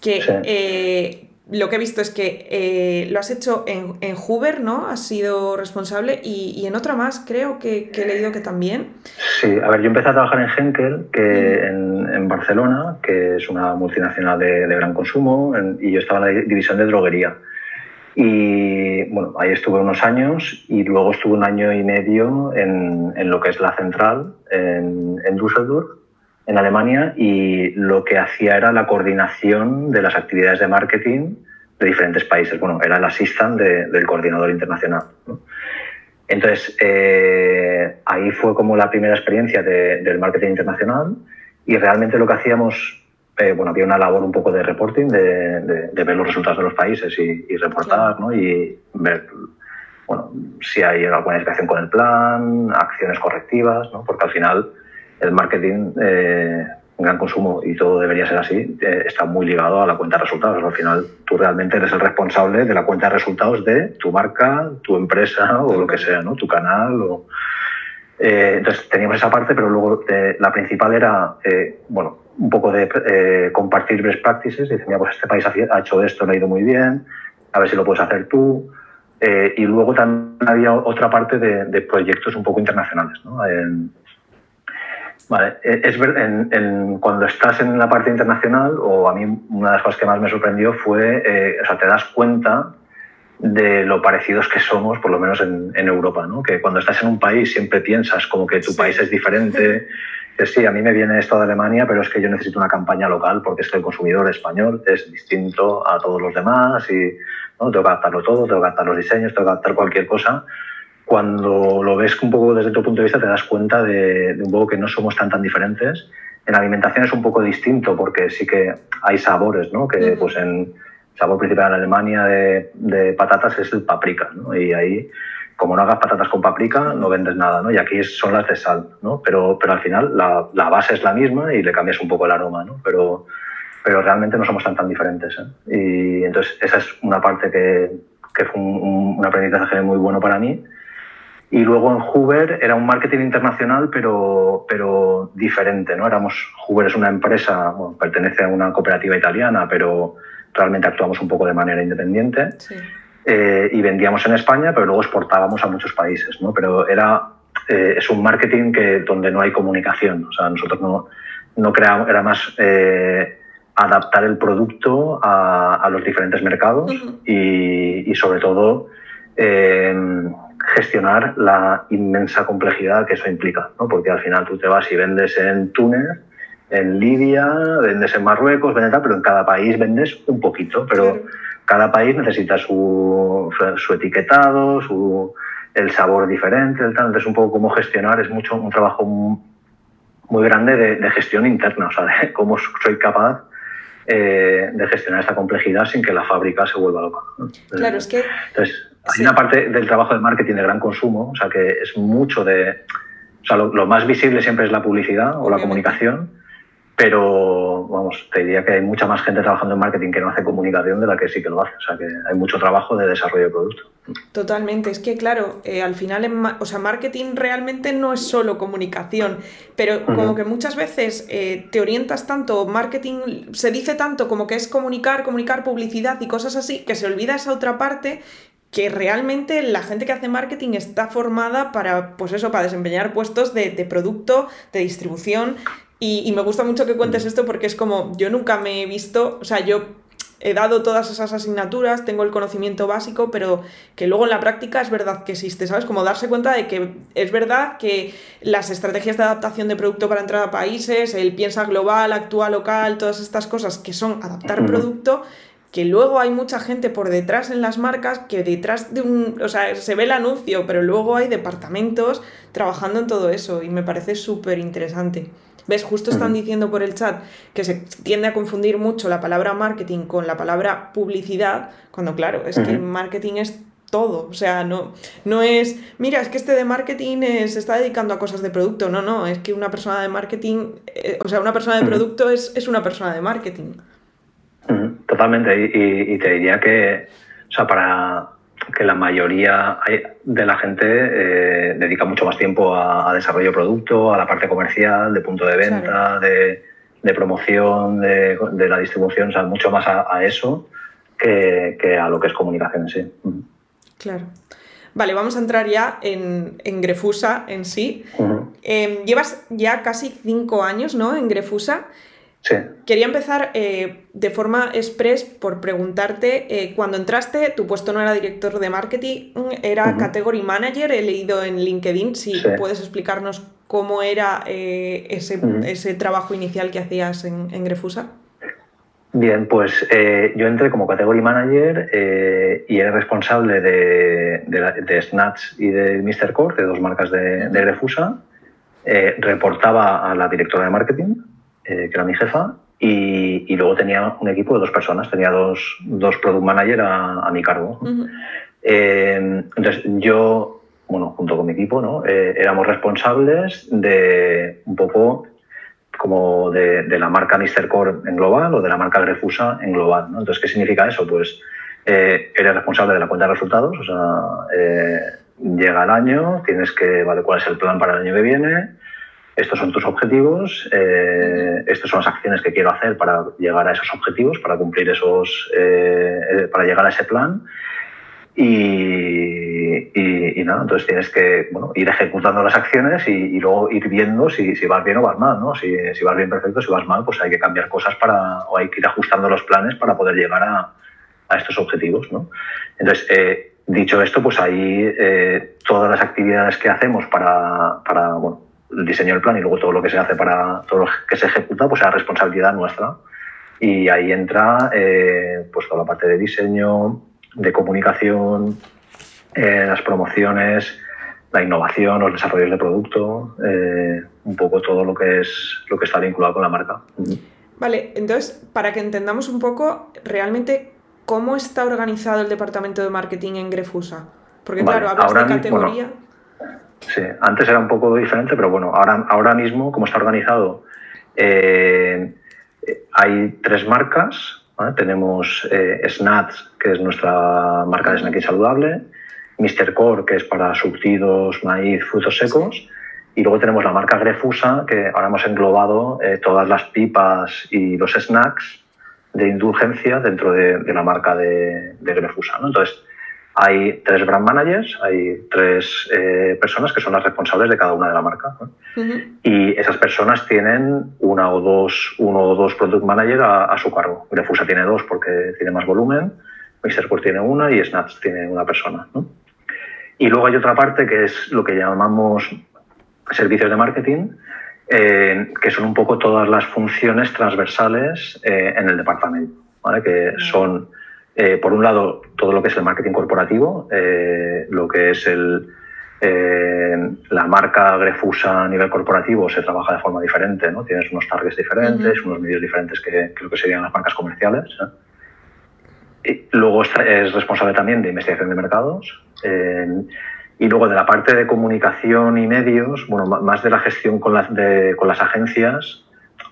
que eh, lo que he visto es que eh, lo has hecho en, en, Hoover, ¿no? Has sido responsable y, en otra más creo que, he leído que también. Sí, a ver, yo empecé a trabajar en Henkel, que en, Barcelona, que es una multinacional de, gran consumo, y yo estaba en la división de droguería. Y bueno, ahí estuve unos años y luego estuve un año y medio en, en lo que es la central, en, en Düsseldorf en Alemania y lo que hacía era la coordinación de las actividades de marketing de diferentes países. Bueno, era el assistant del coordinador internacional. Entonces, eh, ahí fue como la primera experiencia del marketing internacional y realmente lo que hacíamos, eh, bueno, había una labor un poco de reporting, de, ver los resultados de los países y, reportar, ¿no? Y ver, bueno, si hay alguna explicación con el plan, acciones correctivas, ¿no? Porque al final el marketing eh, gran consumo y todo debería ser así, eh, está muy ligado a la cuenta de resultados. Al final, tú realmente eres el responsable de la cuenta de resultados de tu marca, tu empresa o lo que sea, ¿no? tu canal. Eh, entonces, teníamos esa parte, pero luego eh, la principal era, bueno, un poco de compartir best practices. Dicen, mira, pues este país ha hecho esto, no ha ido muy bien, a ver si lo puedes hacer tú. y luego también había otra parte de proyectos un poco internacionales. ¿no? Vale, e, es ver, en, cuando estás en la parte internacional, o a mí una de las cosas que más me sorprendió fue, eh, o sea, te das cuenta de lo parecidos que somos, por lo menos en, Europa, ¿no? Que cuando estás en un país siempre piensas como que tu país es diferente, que sí, a mí me viene esto de Alemania, pero es que yo necesito una campaña local porque es que el consumidor español es distinto a todos los demás y ¿no? tengo que adaptarlo todo, tengo que adaptar los diseños, tengo que adaptar cualquier cosa cuando lo ves un poco desde tu punto de vista te das cuenta de, un poco que no somos tan tan diferentes. En alimentación es un poco distinto porque sí que hay sabores, ¿no? Que pues en el sabor principal en Alemania de, patatas es el paprika, ¿no? Y ahí, como no hagas patatas con paprika, no vendes nada, ¿no? Y aquí son las de sal, ¿no? Pero, pero al final la, la base es la misma y le cambias un poco el aroma, ¿no? Pero, pero realmente no somos tan tan diferentes, ¿eh? Y entonces esa es una parte que, que fue un, un aprendizaje muy bueno para mí y luego en Hoover era un marketing internacional, pero, pero diferente, ¿no? Éramos, Hoover es una empresa, pertenece a una cooperativa italiana, pero realmente actuamos un poco de manera independiente. eh, y vendíamos en España, pero luego exportábamos a muchos países, ¿no? Pero era, eh, es un marketing que, donde no hay comunicación, o sea, nosotros no, no creamos, era más eh, adaptar el producto a, a, los diferentes mercados y, y, sobre todo gestionar la inmensa complejidad que eso implica, ¿no? porque al final tú te vas y vendes en Túnez, en Libia, vendes en Marruecos, vendes tal, pero en cada país vendes un poquito, pero cada país necesita su, su etiquetado, su, el sabor diferente, el tal, entonces un poco cómo gestionar, es mucho un trabajo muy grande de, de gestión interna, o sea, de cómo soy capaz eh, de gestionar esta complejidad sin que la fábrica se vuelva loca. Claro, es que... Entonces, hay una parte del trabajo de marketing de gran consumo, o sea, que es mucho de... O sea, lo, lo más visible siempre es la publicidad o la comunicación, pero vamos, te diría que hay mucha más gente trabajando en marketing que no hace comunicación de la que sí que lo hace. O sea, que hay mucho trabajo de desarrollo de producto. Totalmente. Es que, claro, eh, al final, en o sea, marketing realmente no es solo comunicación, pero uh -huh. como que muchas veces eh, te orientas tanto, marketing se dice tanto como que es comunicar, comunicar publicidad y cosas así, que se olvida esa otra parte que realmente la gente que hace marketing está formada para, pues eso, para desempeñar puestos de, de producto, de distribución. Y, y, me gusta mucho que cuentes esto porque es como, yo nunca me he visto, o sea, yo he dado todas esas asignaturas, tengo el conocimiento básico, pero que luego en la práctica es verdad que existe, ¿sabes? Como darse cuenta de que es verdad que las estrategias de adaptación de producto para entrar a países, el piensa global, actúa local, todas estas cosas que son adaptar -huh. producto, que luego hay mucha gente por detrás en las marcas que detrás de un, o sea, se ve el anuncio, pero luego hay departamentos trabajando en todo eso y me parece súper interesante. ¿Ves? Justo están diciendo por el chat que se tiende a confundir mucho la palabra marketing con la palabra publicidad, cuando claro, es uh -huh. que marketing es todo, o sea, no, no es, mira, es que este de marketing se está dedicando a cosas de producto, no, no, es que una persona de marketing, eh, o sea, una persona de producto es, es una persona de marketing. Totalmente, y, y, te diría que, o sea, para que la mayoría de la gente eh, dedica mucho más tiempo a, a, desarrollo de producto, a la parte comercial, de punto de venta, claro. de, de, promoción, de, de, la distribución, o sea, mucho más a, a eso que, que, a lo que es comunicación en sí. Claro. Vale, vamos a entrar ya en, en Grefusa en sí. Uh -huh. eh, llevas ya casi cinco años, ¿no? En Grefusa. Sí. Quería empezar eh, de forma express por preguntarte, eh, cuando entraste, tu puesto no era director de marketing, era uh -huh. category manager, he leído en LinkedIn, si sí. puedes explicarnos cómo era eh, ese, uh -huh. ese, trabajo inicial que hacías en, en Grefusa. Bien, pues yo entré como category manager y era responsable de, de, de, Snatch y de Mr. Core, de dos marcas de, de Grefusa. Reportaba a la directora de marketing, eh, que era mi jefa, y, y, luego tenía un equipo de dos personas, tenía dos, dos product manager a, a mi cargo. Uh -huh. eh, entonces yo, bueno, junto con mi equipo, ¿no? Eh, éramos responsables de un poco como de, de, la marca Mr. Core en global o de la marca Refusa en global. ¿no? Entonces, ¿qué significa eso? Pues eh, eres responsable de la cuenta de resultados, o sea, eh, llega el año, tienes que, vale, ¿cuál es el plan para el año que viene? Estos son tus objetivos, eh, estas son las acciones que quiero hacer para llegar a esos objetivos, para cumplir esos, eh, eh, para llegar a ese plan. Y, y, nada, entonces tienes que bueno, ir ejecutando las acciones y, luego ir viendo si, si, vas bien o vas mal, ¿no? Si, si, vas bien perfecto, si vas mal, pues hay que cambiar cosas para, o hay que ir ajustando los planes para poder llegar a, a estos objetivos, ¿no? Entonces, eh, dicho esto, pues ahí todas las actividades que hacemos para, para bueno, el diseño del plan y luego todo lo que se hace para todo lo que se ejecuta, pues es responsabilidad nuestra. Y ahí entra eh, pues toda la parte de diseño, de comunicación, eh, las promociones, la innovación, los desarrollos de producto, eh, un poco todo lo que es lo que está vinculado con la marca. Vale, entonces, para que entendamos un poco realmente cómo está organizado el departamento de marketing en Grefusa. Porque vale, claro, hablas de categoría. Sí, antes era un poco diferente, pero bueno, ahora, ahora mismo, como está organizado, eh, hay tres marcas. ¿vale? Tenemos eh, Snats, que es nuestra marca de snacking saludable, Mr. Core, que es para surtidos, maíz, frutos secos, y luego tenemos la marca Grefusa, que ahora hemos englobado eh, todas las pipas y los snacks de indulgencia dentro de, de la marca de, de Grefusa. ¿no? Entonces, hay tres brand managers, hay tres eh, personas que son las responsables de cada una de la marca. Y esas personas tienen una o dos, uno o dos product manager a, su cargo. Grefusa tiene dos porque tiene más volumen, Mr. tiene una y Snatch tiene una persona. Y luego hay otra parte que es lo que llamamos servicios de marketing, eh, que son un poco todas las funciones transversales eh, en el departamento, ¿vale? que son eh, por un lado, todo lo que es el marketing corporativo, eh, lo que es el, eh, la marca Grefusa a nivel corporativo se trabaja de forma diferente, ¿no? Tienes unos targets diferentes, unos medios diferentes que creo que serían las marcas comerciales. Y luego es responsable también de investigación de mercados. y luego de la parte de comunicación y medios, bueno, más de la gestión con las, con las agencias,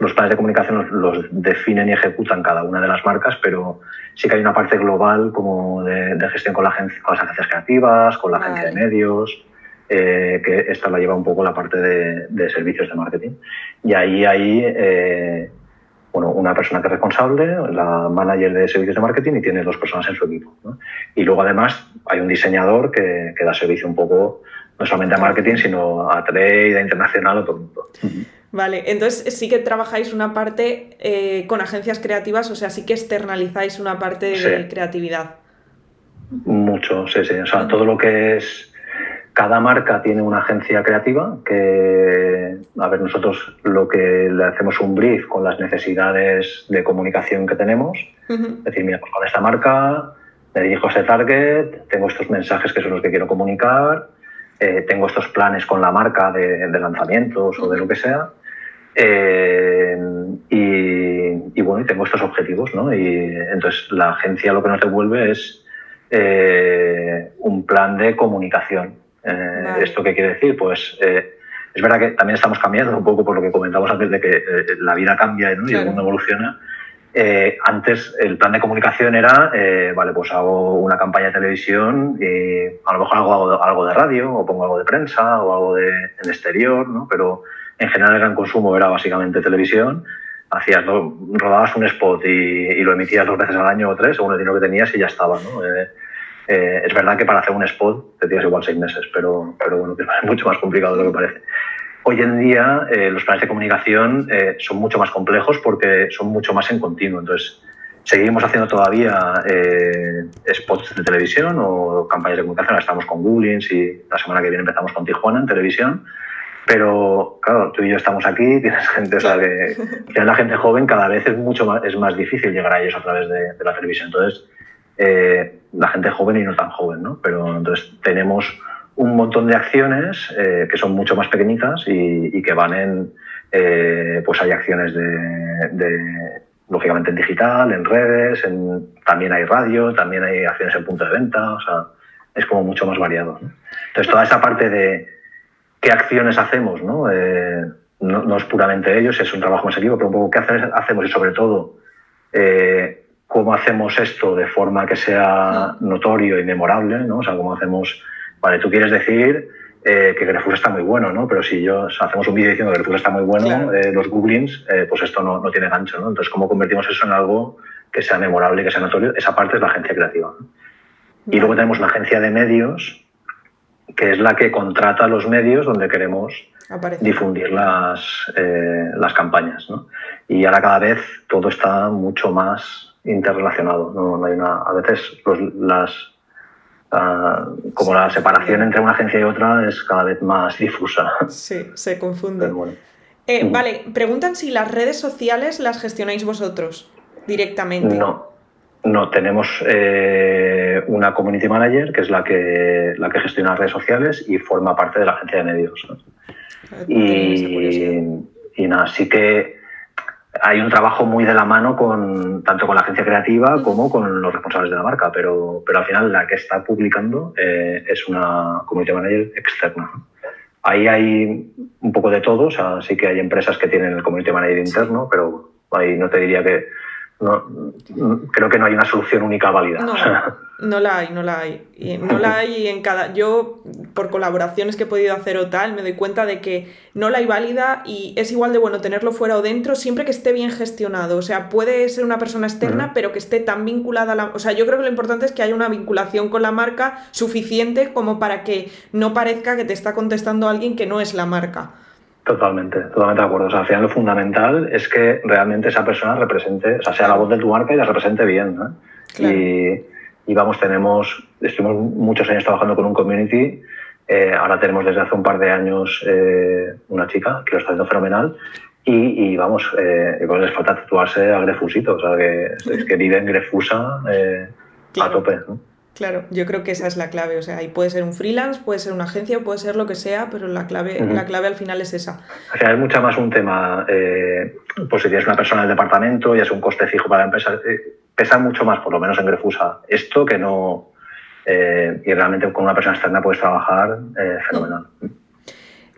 los planes de comunicación los, definen y ejecutan cada una de las marcas, pero sí que hay una parte global como de, gestión con, la con, las agencias creativas, con la agencia de medios, eh, que esta la lleva un poco la parte de, servicios de marketing. Y ahí hay eh, bueno, una persona que es responsable, la manager de servicios de marketing y tiene dos personas en su equipo. Y luego además hay un diseñador que, que, da servicio un poco no solamente a marketing, sino a trade, a internacional, a todo el mundo. Vale, entonces sí que trabajáis una parte eh, con agencias creativas, o sea, sí que externalizáis una parte de creatividad. Mucho, sí, sí. O sea, todo lo que es. Cada marca tiene una agencia creativa que, a ver, nosotros lo que le hacemos un brief con las necesidades de comunicación que tenemos. Es decir, mira, pues con esta marca me dirijo a ese target, tengo estos mensajes que son los que quiero comunicar, eh, tengo estos planes con la marca de, de lanzamientos o de lo que sea eh, y, bueno, y tengo estos objetivos, ¿no? Y entonces la agencia lo que nos devuelve es eh, un plan de comunicación. Eh, ¿Esto qué quiere decir? Pues es verdad que también estamos cambiando un poco por lo que comentamos antes de que la vida cambia y el mundo evoluciona. antes el plan de comunicación era, vale, pues hago una campaña de televisión y a lo mejor hago algo, de radio o pongo algo de prensa o algo de, en exterior, ¿no? Pero en general el gran consumo era básicamente televisión, hacías, rodabas un spot y, lo emitías dos veces al año o tres, según el dinero que tenías y ya estaba. ¿no? Eh, eh, es verdad que para hacer un spot te tienes igual seis meses, pero, pero bueno, es mucho más complicado de lo que parece. Hoy en día eh, los planes de comunicación son mucho más complejos porque son mucho más en continuo. Entonces, seguimos haciendo todavía spots de televisión o campañas de comunicación. estamos con Googlings y la semana que viene empezamos con Tijuana en televisión. Pero, claro, tú y yo estamos aquí, tienes gente, o sea, que, la gente joven cada vez es mucho más, es más difícil llegar a ellos a través de, la televisión. Entonces, eh, la gente joven y no tan joven, ¿no? Pero entonces tenemos un montón de acciones eh, que son mucho más pequeñitas y, que van en, eh, pues hay acciones de, lógicamente en digital, en redes, en, también hay radio, también hay acciones en punto de venta, o sea, es como mucho más variado. Entonces, toda esa parte de qué acciones hacemos, eh, ¿no? no, es puramente ellos, es un trabajo más equipo, pero un poco qué hacemos y sobre todo eh, cómo hacemos esto de forma que sea notorio y memorable, ¿no? O sea, cómo hacemos, vale, tú quieres decir eh, que Grefus está muy bueno, ¿no? Pero si yo hacemos un vídeo diciendo que Grefus está muy bueno, los googlings, pues esto no, no, tiene gancho, ¿no? Entonces, ¿cómo convertimos eso en algo que sea memorable y que sea notorio? Esa parte es la agencia creativa. Y luego tenemos una agencia de medios que es la que contrata los medios donde queremos difundir las, eh, las campañas. ¿no? Y ahora cada vez todo está mucho más interrelacionado. No, hay una, a veces las, ah, como la separación entre una agencia y otra es cada vez más difusa. Sí, se confunde. Eh, vale, preguntan si las redes sociales las gestionáis vosotros directamente. No, no, tenemos eh, una community manager que es la que, la que gestiona las redes sociales y forma parte de la agencia de medios. Y, nada, sí que hay un trabajo muy de la mano con tanto con la agencia creativa como con los responsables de la marca, pero, pero al final la que está publicando eh, es una community manager externa. Ahí hay un poco de todo, o sea, sí que hay empresas que tienen el community manager interno, pero ahí no te diría que creo que no hay una solución única válida. No, no la hay, no la hay. Y no la hay en cada. Yo, por colaboraciones que he podido hacer o tal, me doy cuenta de que no la hay válida y es igual de bueno tenerlo fuera o dentro, siempre que esté bien gestionado. O sea, puede ser una persona externa, pero que esté tan vinculada a la. O sea, yo creo que lo importante es que haya una vinculación con la marca suficiente como para que no parezca que te está contestando alguien que no es la marca. Totalmente, totalmente de acuerdo. O sea, al final lo fundamental es que realmente esa persona represente, o sea, sea la voz de tu marca y la represente bien. Y, vamos, tenemos, estuvimos muchos años trabajando con un community. Eh, ahora tenemos desde hace un par de años eh, una chica que lo está haciendo fenomenal. Y, vamos, eh, pues les falta tatuarse a Grefusito, o sea, que, es que vive en Grefusa a tope. Claro, yo creo que esa es la clave. O sea, ahí puede ser un freelance, puede ser una agencia, puede ser lo que sea, pero la clave, la clave al final es esa. O sea, es mucho más un tema, eh, pues si tienes una persona en el departamento, ya es un coste fijo para la empresa, eh, pesa mucho más, por lo menos en Grefusa, esto que no. Eh, y realmente con una persona externa puedes trabajar fenomenal.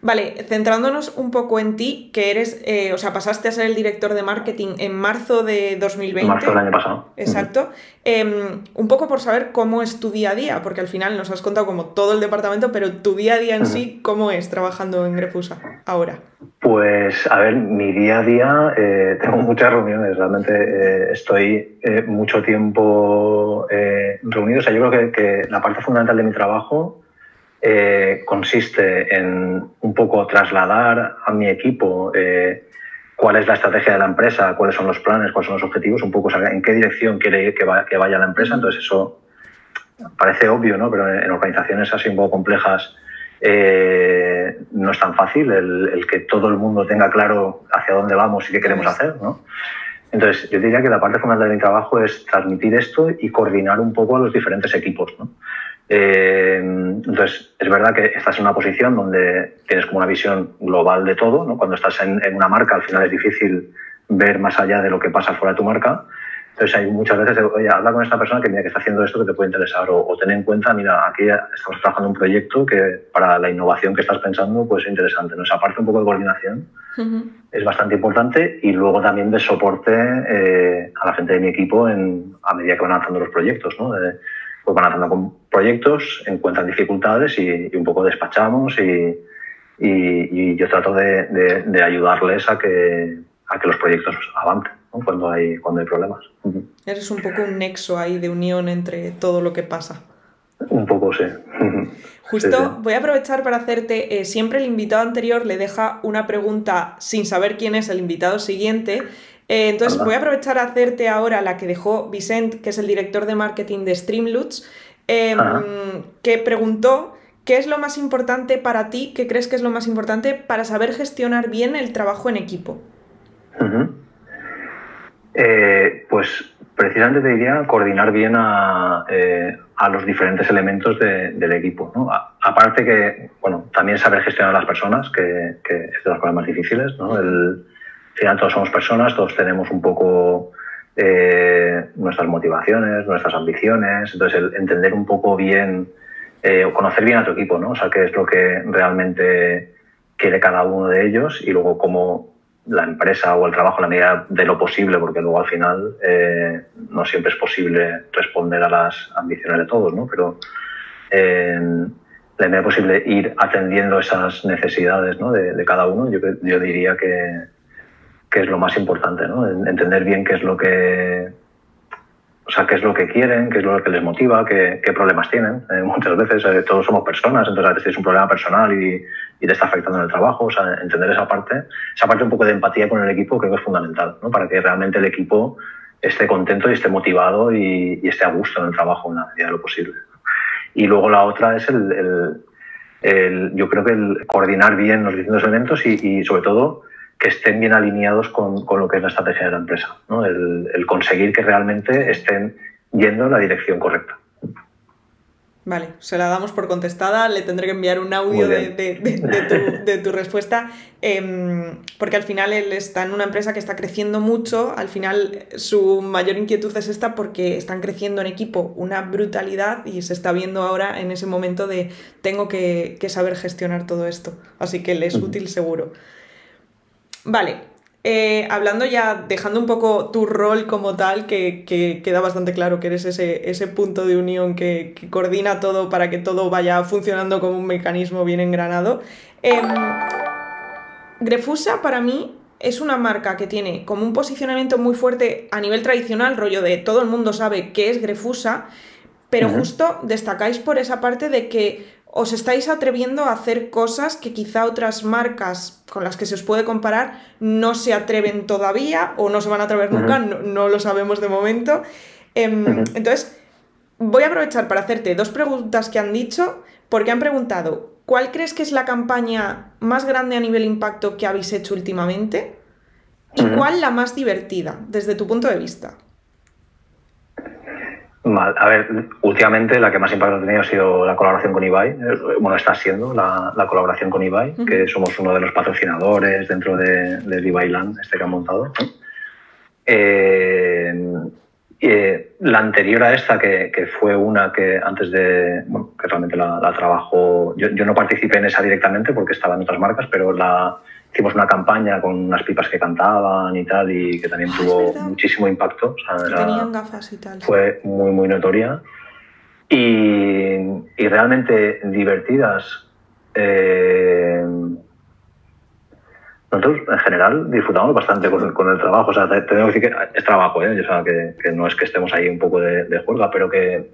Vale, centrándonos un poco en ti, que eres, eh, o sea, pasaste a ser el director de marketing en marzo de 2020. Marzo del año pasado. Exacto. Em, un poco por saber cómo es tu día a día, porque al final nos has contado como todo el departamento, pero tu día a día en sí, ¿cómo es trabajando en Grefusa ahora? Pues, a ver, mi día a día, eh, tengo muchas reuniones, realmente eh, estoy mucho tiempo reunido. O sea, yo creo que, que la parte fundamental de mi trabajo eh, consiste en un poco trasladar a mi equipo eh, cuál es la estrategia de la empresa, cuáles son los planes, cuáles son los objetivos, un poco en qué dirección quiere que, vaya la empresa. Entonces eso parece obvio, ¿no? pero en organizaciones así un poco complejas eh, no es tan fácil el, que todo el mundo tenga claro hacia dónde vamos y qué queremos hacer. ¿no? Entonces, yo diría que la parte fundamental de mi trabajo es transmitir esto y coordinar un poco a los diferentes equipos. ¿no? Eh, entonces, es verdad que estás en una posición donde tienes como una visión global de todo. ¿no? Cuando estás en, una marca, al final es difícil ver más allá de lo que pasa fuera de tu marca. Entonces, hay muchas veces, oye, habla con esta persona que, mira, que está haciendo esto que te puede interesar. O, o ten en cuenta, mira, aquí estamos trabajando un proyecto que para la innovación que estás pensando, pues es interesante. ¿no? Esa parte un poco de coordinación es bastante importante y luego también de soporte eh, a la gente de mi equipo en, a medida que van avanzando los proyectos. ¿no? Pues van haciendo con proyectos, encuentran dificultades y, un poco despachamos y, y, yo trato de, de, ayudarles a que, a que los proyectos avancen cuando, hay, cuando hay problemas. Eres un poco un nexo ahí de unión entre todo lo que pasa. Un poco, sí. Justo voy a aprovechar para hacerte, eh, siempre el invitado anterior le deja una pregunta sin saber quién es el invitado siguiente eh, entonces voy a aprovechar a hacerte ahora la que dejó Vicent, que es el director de marketing de Streamloots, em, que preguntó qué es lo más importante para ti, qué crees que es lo más importante para saber gestionar bien el trabajo en equipo. Eh, pues precisamente te diría coordinar bien a, eh, los diferentes elementos del equipo. aparte que, bueno, también saber gestionar a las personas, que, es de las cosas más difíciles, ¿no? El, al final todos somos personas, todos tenemos un poco eh, nuestras motivaciones, nuestras ambiciones, entonces el entender un poco bien eh, conocer bien a tu equipo, ¿no? O sea, qué es lo que realmente quiere cada uno de ellos y luego cómo la empresa o el trabajo, la medida de lo posible, porque luego al final eh, no siempre es posible responder a las ambiciones de todos, ¿no? Pero en la medida posible ir atendiendo esas necesidades ¿no? de, cada uno, yo, yo diría que, que es lo más importante, ¿no? Entender bien qué es lo que o sea, qué es lo que quieren, qué es lo que les motiva, qué, qué problemas tienen. Eh, muchas veces eh, todos somos personas, entonces a veces tienes un problema personal y, y, te está afectando en el trabajo. O sea, entender esa parte, esa parte un poco de empatía con el equipo creo que es fundamental, ¿no? Para que realmente el equipo esté contento y esté motivado y, y esté a gusto en el trabajo en la medida de lo posible. Y luego la otra es el, el, el, yo creo que el coordinar bien los distintos elementos y, y sobre todo que estén bien alineados con, con, lo que es la estrategia de la empresa, ¿no? el, el, conseguir que realmente estén yendo en la dirección correcta. Vale, se la damos por contestada, le tendré que enviar un audio de, de, de, tu, de, tu, respuesta, eh, porque al final él está en una empresa que está creciendo mucho, al final su mayor inquietud es esta porque están creciendo en equipo una brutalidad y se está viendo ahora en ese momento de tengo que, que saber gestionar todo esto, así que le es útil seguro. Vale, eh, hablando ya, dejando un poco tu rol como tal, que, queda bastante claro que eres ese, ese punto de unión que, coordina todo para que todo vaya funcionando como un mecanismo bien engranado. Em, Grefusa para mí es una marca que tiene como un posicionamiento muy fuerte a nivel tradicional, rollo de todo el mundo sabe qué es Grefusa, pero justo destacáis por esa parte de que os estáis atreviendo a hacer cosas que quizá otras marcas con las que se os puede comparar no se atreven todavía o no se van a atrever nunca, no, lo sabemos de momento. Em, entonces, voy a aprovechar para hacerte dos preguntas que han dicho, porque han preguntado, ¿cuál crees que es la campaña más grande a nivel impacto que habéis hecho últimamente? ¿Y cuál la más divertida, desde tu punto de vista? A ver, últimamente la que más impacto ha tenido ha sido la colaboración con Ibai. Eh, bueno, está siendo la, colaboración con Ibai, que somos uno de los patrocinadores dentro de, de Ibai Land, este que han montado. Eh, eh, la anterior a esta, que, fue una que antes de. Bueno, que realmente la, la trabajó. Yo, yo, no participé en esa directamente porque estaba en otras marcas, pero la, hicimos una campaña con unas pipas que cantaban y tal, y que también ah, tuvo muchísimo impacto. tenían gafas y tal. Fue muy, muy notoria. Y, y realmente divertidas. Eh, nosotros en general disfrutamos bastante con, con, el trabajo. O sea, tenemos que decir que es trabajo, ¿eh? o sea, que, que, no es que estemos ahí un poco de, de juerga, pero que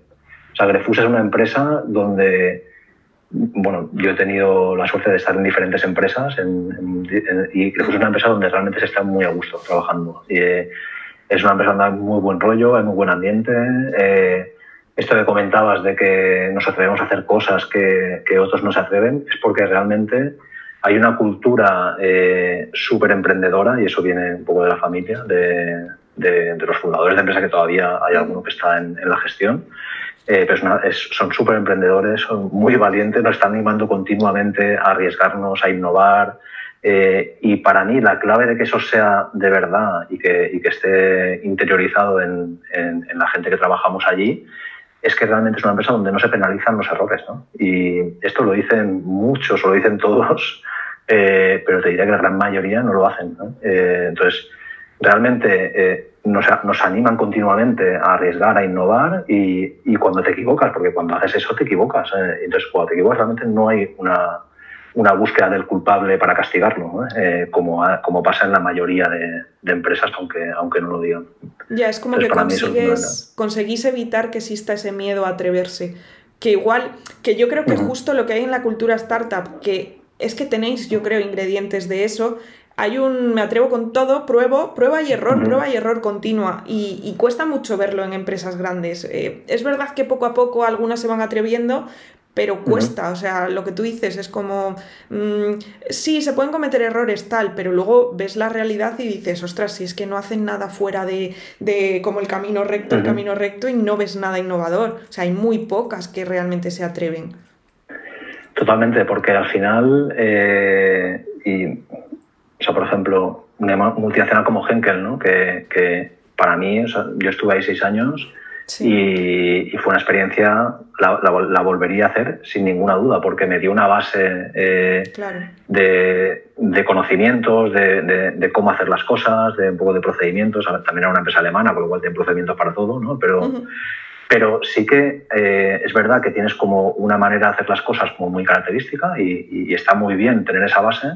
o sea, Grefusa es una empresa donde bueno, yo he tenido la suerte de estar en diferentes empresas y creo que es una empresa donde realmente se está muy a gusto trabajando. Y, eh, es una empresa donde hay muy buen rollo, hay muy buen ambiente. Eh, esto que comentabas de que nos atrevemos a hacer cosas que, que otros no se atreven es porque realmente hay una cultura eh, súper emprendedora y eso viene un poco de la familia, de, de, los fundadores de empresa que todavía hay alguno que está en, en la gestión eh, pero son súper emprendedores, son muy valientes, nos están animando continuamente a arriesgarnos, a innovar. Eh, y para mí la clave de que eso sea de verdad y que, y que esté interiorizado en, en, la gente que trabajamos allí es que realmente es una empresa donde no se penalizan los errores. ¿no? Y esto lo dicen muchos, lo dicen todos, eh, pero te diría que la gran mayoría no lo hacen. ¿no? entonces, realmente nos, nos, animan continuamente a arriesgar, a innovar y, y, cuando te equivocas, porque cuando haces eso te equivocas. ¿eh? Entonces, cuando te equivocas realmente no hay una, una búsqueda del culpable para castigarlo, eh, como, como pasa en la mayoría de, de, empresas, aunque, aunque no lo digan. Ya, es como que consigues, conseguís evitar que exista ese miedo a atreverse. Que igual, que yo creo que justo lo que hay en la cultura startup, que es que tenéis, yo creo, ingredientes de eso, hay un me atrevo con todo, pruebo, prueba y error, prueba y error continua. Y, cuesta mucho verlo en empresas grandes. Eh, es verdad que poco a poco algunas se van atreviendo, pero cuesta, o sea, lo que tú dices es como, mm, sí, se pueden cometer errores tal, pero luego ves la realidad y dices, ostras, si es que no hacen nada fuera de, como el camino recto, el camino recto y no ves nada innovador. O sea, hay muy pocas que realmente se atreven. Totalmente, porque al final, eh, y o sea, por ejemplo, una multinacional como Henkel, ¿no? que, que para mí, yo estuve ahí seis años y, y, fue una experiencia, la, la, volvería a hacer sin ninguna duda, porque me dio una base eh, de, de, conocimientos, de, de, cómo hacer las cosas, de un poco de procedimientos. También era una empresa alemana, con lo cual tiene procedimientos para todo, ¿no? Pero, pero sí que eh, es verdad que tienes como una manera de hacer las cosas como muy característica y, y está muy bien tener esa base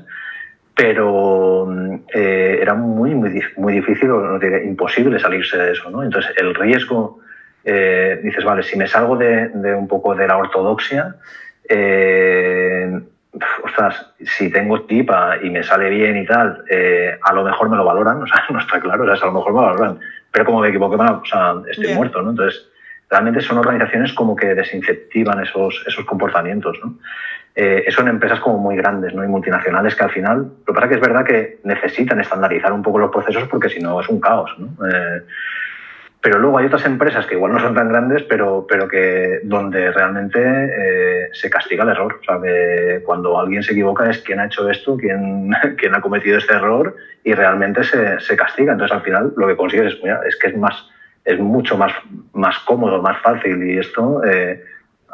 pero eh, era muy, muy, muy difícil, o imposible salirse de eso. ¿no? Entonces, el riesgo, eh, dices, vale, si me salgo de, de, un poco de la ortodoxia, eh, ostras, si tengo tipa y me sale bien y tal, eh, a lo mejor me lo valoran, o sea, no está claro, o sea, a lo mejor me lo valoran, pero como me equivoqué, o sea, estoy muerto, ¿no? Entonces, realmente son organizaciones como que desincentivan esos, esos comportamientos, ¿no? Eh, son empresas como muy grandes ¿no? y multinacionales que al final, lo que pasa es que es verdad que necesitan estandarizar un poco los procesos porque si no es un caos. ¿no? Eh, pero luego hay otras empresas que igual no son tan grandes, pero, pero que donde realmente eh, se castiga el error. O sea, que cuando alguien se equivoca es quién ha hecho esto, quién, quién ha cometido este error y realmente se, se, castiga. Entonces al final lo que consigues es, mira, es que es más es mucho más, más cómodo, más fácil y esto eh,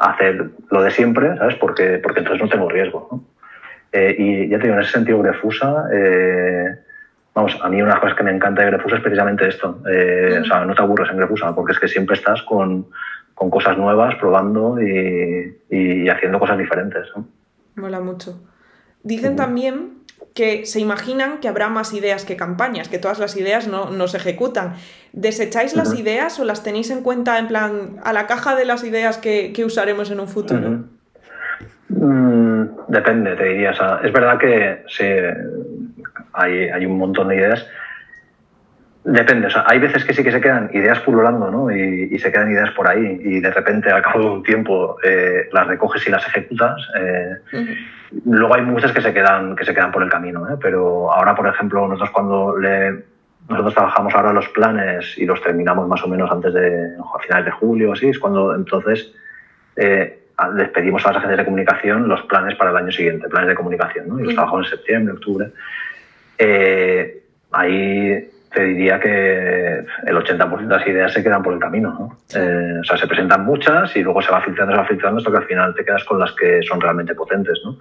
hacer lo de siempre, ¿sabes? Porque, porque entonces no tengo riesgo. ¿no? Eh, y ya te digo, en ese sentido, Grefusa, eh, vamos, a mí una de las cosas que me encanta de Grefusa es precisamente esto. Eh, o sea, no te aburres en Grefusa, porque es que siempre estás con, con cosas nuevas, probando y, y, haciendo cosas diferentes. Mola mucho. Dicen también que se imaginan que habrá más ideas que campañas, que todas las ideas no, no se ejecutan. ¿Desecháis las ideas o las tenéis en cuenta en plan a la caja de las ideas que, que usaremos en un futuro? Mm, depende, te diría. es verdad que sí, hay, hay, un montón de ideas. Depende, o sea, hay veces que sí que se quedan ideas pululando, ¿no? Y, se quedan ideas por ahí y de repente al cabo de un tiempo eh, las recoges y las ejecutas. Eh, luego hay muchas que se quedan, que se quedan por el camino, ¿eh? Pero ahora, por ejemplo, nosotros cuando le, nosotros trabajamos ahora los planes y los terminamos más o menos antes de, a finales de julio, así, es cuando entonces les pedimos a las agencias de comunicación los planes para el año siguiente, planes de comunicación, ¿no? Y los trabajamos en septiembre, octubre. Eh, ahí te diría que el 80% de las ideas se quedan por el camino, ¿no? Eh, o sea, se presentan muchas y luego se va filtrando, se va filtrando hasta que al final te quedas con las que son realmente potentes, ¿no?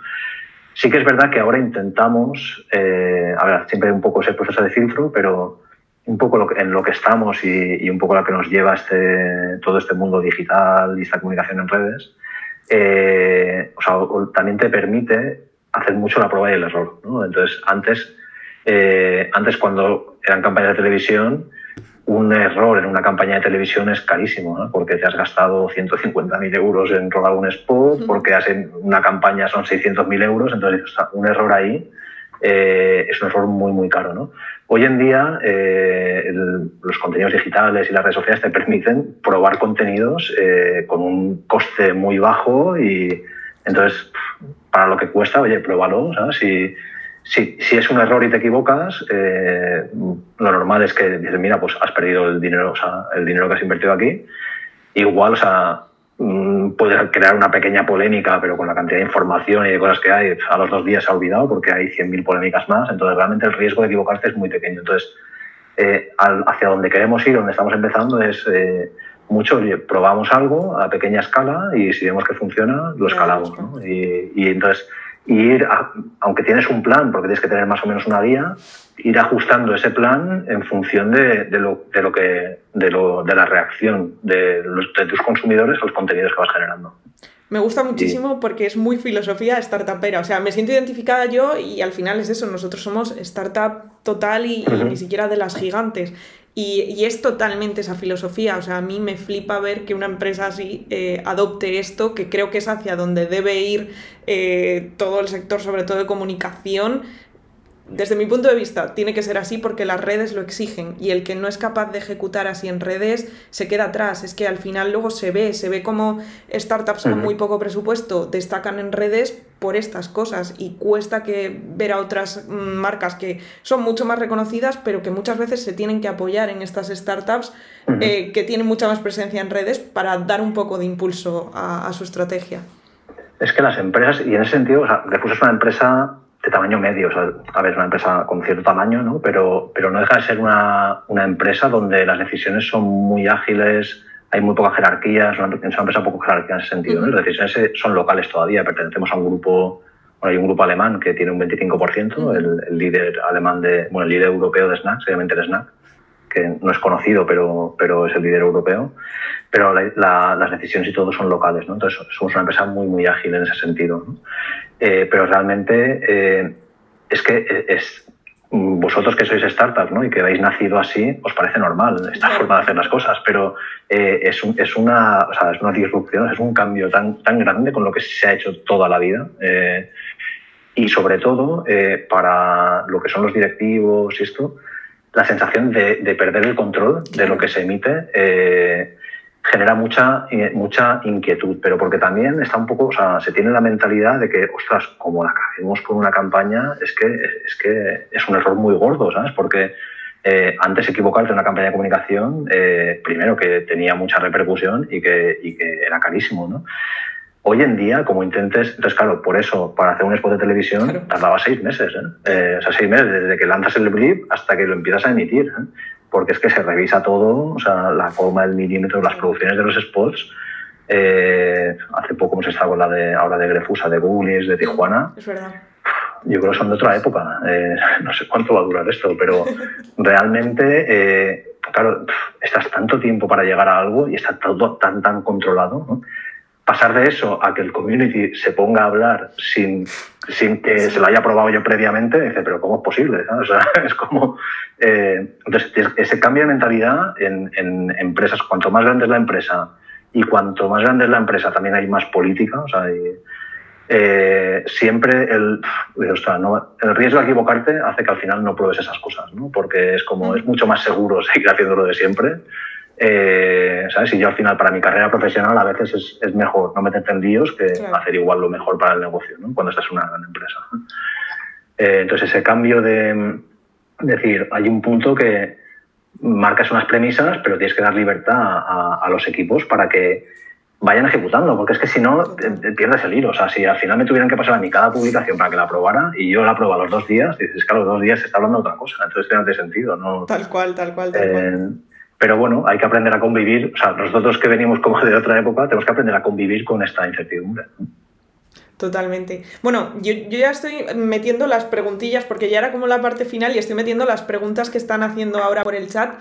Sí que es verdad que ahora intentamos, eh, a ver, siempre hay un poco ese proceso de filtro, pero un poco lo que, en lo que estamos y, y, un poco lo que nos lleva este, todo este mundo digital y esta comunicación en redes, eh, o sea, también te permite hacer mucho la prueba y el error. ¿no? Entonces, antes, eh, antes cuando eran campañas de televisión, un error en una campaña de televisión es carísimo, ¿no? porque te has gastado 150.000 euros en rodar un spot, porque en una campaña son 600.000 euros, entonces un error ahí eh, es un error muy, muy caro. ¿no? Hoy en día eh, los contenidos digitales y las redes sociales te permiten probar contenidos eh, con un coste muy bajo y entonces para lo que cuesta, oye, pruébalo. Si, si, si, es un error y te equivocas, lo normal es que dices, mira, pues has perdido el dinero, o sea, el dinero que has invertido aquí. Igual, o sea, Mm, puede crear una pequeña polémica, pero con la cantidad de información y de cosas que hay, a los dos días se ha olvidado porque hay 100.000 polémicas más, entonces realmente el riesgo de equivocarte es muy pequeño. Entonces, eh, hacia donde queremos ir, donde estamos empezando, es eh, mucho, probamos algo a pequeña escala y si vemos que funciona, lo escalamos. ¿no? Y, y entonces, ir, aunque tienes un plan, porque tienes que tener más o menos una guía, ir ajustando ese plan en función de, lo, de lo, que, de, lo, de la reacción de, los, de, tus consumidores a los contenidos que vas generando. Me gusta muchísimo porque es muy filosofía startupera. O sea, me siento identificada yo y al final es eso. Nosotros somos startup total y, y ni siquiera de las gigantes. Y, es totalmente esa filosofía. O sea, a mí me flipa ver que una empresa así eh, adopte esto, que creo que es hacia donde debe ir eh, todo el sector, sobre todo de comunicación, desde mi punto de vista, tiene que ser así porque las redes lo exigen y el que no es capaz de ejecutar así en redes se queda atrás. Es que al final luego se ve, se ve como startups con muy poco presupuesto destacan en redes por estas cosas y cuesta que ver a otras marcas que son mucho más reconocidas pero que muchas veces se tienen que apoyar en estas startups eh, que tienen mucha más presencia en redes para dar un poco de impulso a, su estrategia. Es que las empresas, y en ese sentido, o sea, es una empresa de tamaño medio. O sea, a ver, es una empresa con cierto tamaño, ¿no? Pero, pero no deja de ser una, una empresa donde las decisiones son muy ágiles, hay muy poca jerarquía, es una, empresa poco jerarquía en ese sentido. Las decisiones son locales todavía, pertenecemos a un grupo, bueno, hay un grupo alemán que tiene un 25%, el, el, líder alemán de, bueno, el líder europeo de Snack, se llama Snack, que no es conocido, pero, pero es el líder europeo. Pero las decisiones y todo son locales, ¿no? Entonces somos una empresa muy, muy ágil en ese sentido. ¿no? Eh, pero realmente eh, es que es, vosotros que sois startups ¿no? y que habéis nacido así, os parece normal esta forma de hacer las cosas, pero eh, es, es, una, o sea, es una disrupción, es un cambio tan, tan grande con lo que se ha hecho toda la vida. y sobre todo, para lo que son los directivos y esto, la sensación de, de perder el control de lo que se emite genera mucha, eh, mucha inquietud, pero porque también está un poco, o sea, se tiene la mentalidad de que, ostras, como la acabemos con una campaña, es que, es que es un error muy gordo, ¿sabes? Porque eh, antes equivocarte en una campaña de comunicación, eh, primero que tenía mucha repercusión y que, y que era carísimo, ¿no? Hoy en día, como intentes, entonces claro, por eso, para hacer un spot de televisión, tardaba seis meses, ¿eh? o sea, seis meses desde que lanzas el blip hasta que lo empiezas a emitir. ¿eh? Porque es que se revisa todo, o sea, la coma, el milímetro, las producciones de los spots. Eh, hace poco hemos estado con la de ahora de Grefusa, de Google's, de Tijuana. Es verdad. yo creo que son de otra época. Eh, no sé cuánto va a durar esto, pero realmente, eh, claro, estás tanto tiempo para llegar a algo y está todo tan, tan controlado. Pasar de eso a que el community se ponga a hablar sin, sin que se lo haya probado yo previamente, dice, pero ¿cómo es posible? O sea, es como. Eh, entonces, ese cambio de mentalidad en, en, empresas, cuanto más grande es la empresa y cuanto más grande es la empresa, también hay más política. O sea, eh, siempre el, el riesgo de equivocarte hace que al final no pruebes esas cosas, ¿no? porque es como es mucho más seguro seguir haciéndolo de siempre. Eh, ¿sabes? Y yo al final para mi carrera profesional a veces es, es mejor no meterte en líos que hacer igual lo mejor para el negocio ¿no? cuando estás en una gran empresa. Eh, entonces ese cambio de decir, hay un punto que marcas unas premisas, pero tienes que dar libertad a, a los equipos para que vayan ejecutando, porque es que si no, pierdes el hilo. O sea, si al final me tuvieran que pasar a mí cada publicación para que la aprobara y yo la apruebo a los dos días, dices que a los dos días se está hablando de otra cosa. Entonces no tiene sentido. ¿no? Tal cual, tal cual, tal cual. Pero bueno, hay que aprender a convivir. O sea, nosotros que venimos como de otra época, tenemos que aprender a convivir con esta incertidumbre. Totalmente. Bueno, yo, yo, ya estoy metiendo las preguntillas porque ya era como la parte final y estoy metiendo las preguntas que están haciendo ahora por el chat.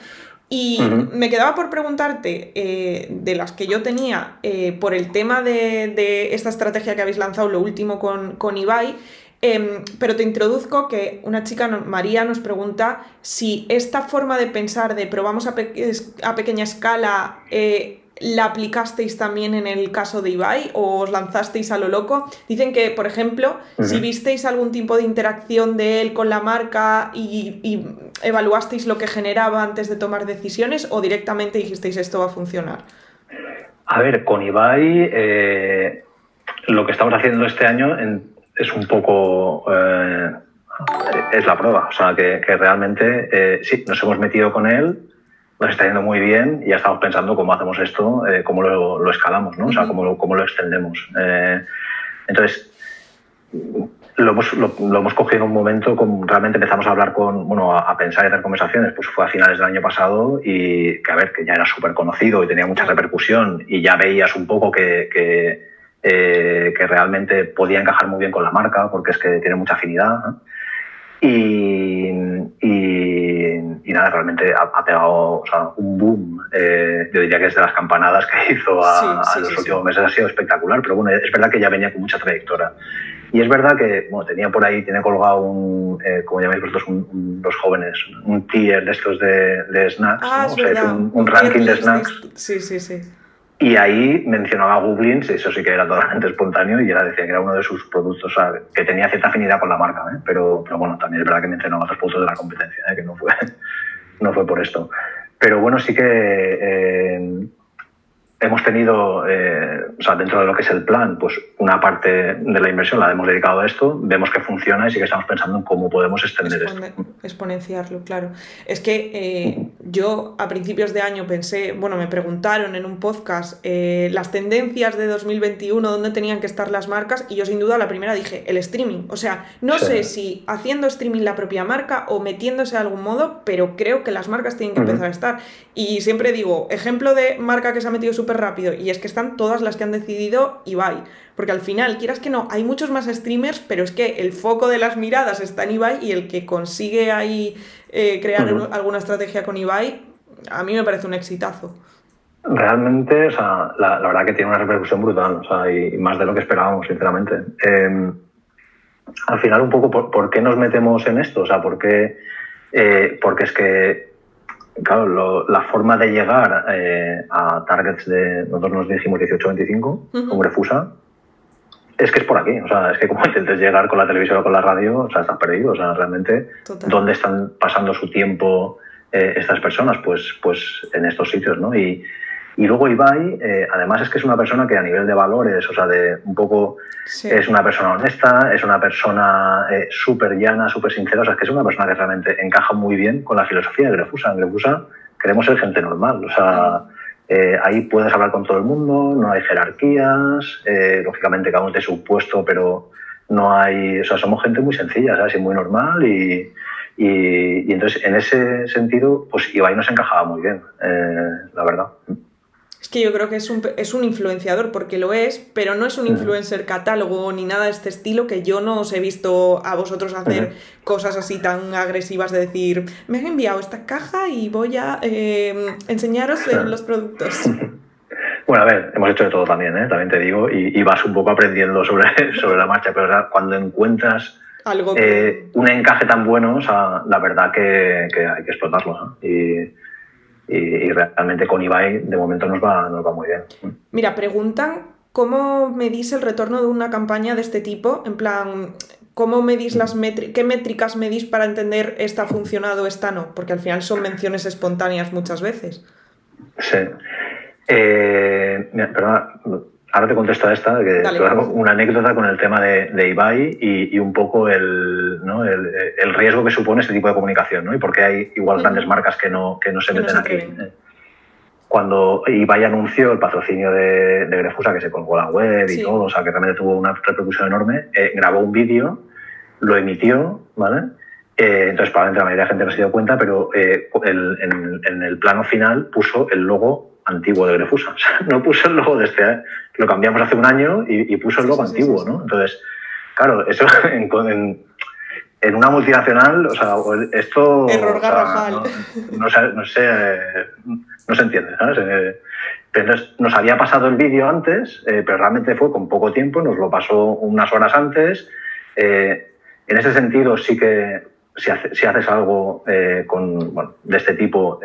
Y me quedaba por preguntarte eh, de las que yo tenía eh, por el tema de, de, esta estrategia que habéis lanzado, lo último con, con Ibai, eh, pero te introduzco que una chica, María, nos pregunta si esta forma de pensar de probamos a, pe a pequeña escala eh, la aplicasteis también en el caso de Ibai o os lanzasteis a lo loco. Dicen que, por ejemplo, uh -huh. si visteis algún tipo de interacción de él con la marca y, y, evaluasteis lo que generaba antes de tomar decisiones o directamente dijisteis esto va a funcionar. A ver, con Ibai eh, lo que estamos haciendo este año en, es un poco... Eh, es la prueba, o sea, que, que realmente eh, sí, nos hemos metido con él, nos está yendo muy bien y ya estamos pensando cómo hacemos esto, eh, cómo lo, lo, escalamos, ¿no? O sea, cómo lo, cómo lo extendemos. Entonces, lo hemos, lo, lo, hemos cogido en un momento, con, realmente empezamos a hablar con, bueno, a, a, pensar y hacer conversaciones, pues fue a finales del año pasado y que a ver, que ya era súper conocido y tenía mucha repercusión y ya veías un poco que, que, eh, que realmente podía encajar muy bien con la marca porque es que tiene mucha afinidad. ¿no? Y, y, y, nada, realmente ha, ha pegado o sea, un boom. Eh, yo diría que es de las campanadas que hizo a, sí, sí, a los sí, últimos meses ha sido espectacular, pero bueno, es verdad que ya venía con mucha trayectoria. Y es verdad que bueno, tenía por ahí, tiene colgado un, eh, como llamáis vosotros, un, un, los jóvenes, un tier de estos de, de snacks, ah, ¿no? o sea, un, un ranking de snacks. Sí, sí, sí. Y ahí mencionaba Googlins, eso sí que era totalmente espontáneo, y era decía que era uno de sus productos, sea, que tenía cierta afinidad con la marca, ¿eh? pero, pero bueno, también es verdad que mencionaba otros productos de la competencia, ¿eh? que no fue, no fue por esto. Pero bueno, sí que eh, hemos tenido, eh, o sea, dentro de lo que es el plan, pues una parte de la inversión la hemos dedicado a esto, vemos que funciona y sí que estamos pensando en cómo podemos extender Expone, esto. Exponenciarlo, claro. Es que eh, yo a principios de año pensé, bueno, me preguntaron en un podcast eh, las tendencias de 2021, dónde tenían que estar las marcas, y yo sin duda la primera dije, el streaming. O sea, no sí. sé si haciendo streaming la propia marca o metiéndose de algún modo, pero creo que las marcas tienen que uh -huh. empezar a estar. Y siempre digo, ejemplo de marca que se ha metido súper rápido y es que están todas las que han decidido Ibai. Porque al final, quieras que no, hay muchos más streamers, pero es que el foco de las miradas está en Ibai y el que consigue ahí eh, crear uh -huh. alguna estrategia con Ibai, a mí me parece un exitazo. Realmente, o sea, la, la verdad que tiene una repercusión brutal, o sea, y, y más de lo que esperábamos, sinceramente. Eh, al final, un poco, ¿por, ¿por, qué nos metemos en esto? O sea, ¿por qué? Eh, porque es que claro, lo, la forma de llegar eh, a targets de, nosotros nos dijimos 18-25, uh -huh. como Refusa, es que es por aquí. O sea, es que como intentes llegar con la televisión o con la radio, o sea, estás perdido. O sea, realmente, Total. ¿dónde están pasando su tiempo eh, estas personas? Pues, pues en estos sitios, ¿no? Y, y luego Ibai, eh, además es que es una persona que a nivel de valores, o sea, de un poco, sí. es una persona honesta, es una persona eh, súper llana, súper sincera, o sea, es que es una persona que realmente encaja muy bien con la filosofía de Grefusa. En Grefusa queremos ser gente normal, o sea, eh, ahí puedes hablar con todo el mundo, no hay jerarquías, lógicamente cada uno de su puesto, pero no hay, o sea, somos gente muy sencilla, ¿sabes? Y muy normal y, y, y entonces en ese sentido, pues Ibai nos encajaba muy bien, la verdad. Es que yo creo que es un, es un influenciador porque lo es, pero no es un influencer catálogo ni nada de este estilo que yo no os he visto a vosotros hacer cosas así tan agresivas de decir, me han enviado esta caja y voy a eh, enseñaros los productos. Bueno, a ver, hemos hecho de todo también, ¿eh? también te digo, y, vas un poco aprendiendo sobre, sobre la marcha, pero cuando encuentras Algo eh, un encaje tan bueno, o sea, la verdad que, hay que explotarlo. Y, y, realmente con Ibai de momento nos va, nos va muy bien. Mira, preguntan cómo medís el retorno de una campaña de este tipo, en plan, ¿cómo medís las métricas, qué métricas medís para entender esta ha funcionado, esta no? Porque al final son menciones espontáneas muchas veces. Sí. Eh, perdona, ahora te contesto a esta, que una anécdota con el tema de, Ibai y, un poco el, el, riesgo que supone este tipo de comunicación, ¿no? Y por qué hay igual grandes marcas que no, que no se meten aquí. Cuando Ibai anunció el patrocinio de, Grefusa, que se colgó la web y todo, o sea, que realmente tuvo una repercusión enorme, eh, grabó un vídeo, lo emitió, ¿vale? Eh, entonces, probablemente la mayoría de la gente no se dio cuenta, pero eh, en, en, el plano final puso el logo antiguo de Grefusa. no puso el logo de este, lo cambiamos hace un año y, puso el logo antiguo, ¿no? Entonces, claro, eso en, en, una multinacional, o sea, esto... Error garrafal. no, se, no, se, entiende, ¿sabes? Eh, entonces, nos había pasado el vídeo antes, eh, pero realmente fue con poco tiempo, nos lo pasó unas horas antes. Eh, en ese sentido, sí que si, si haces algo con, bueno, de este tipo,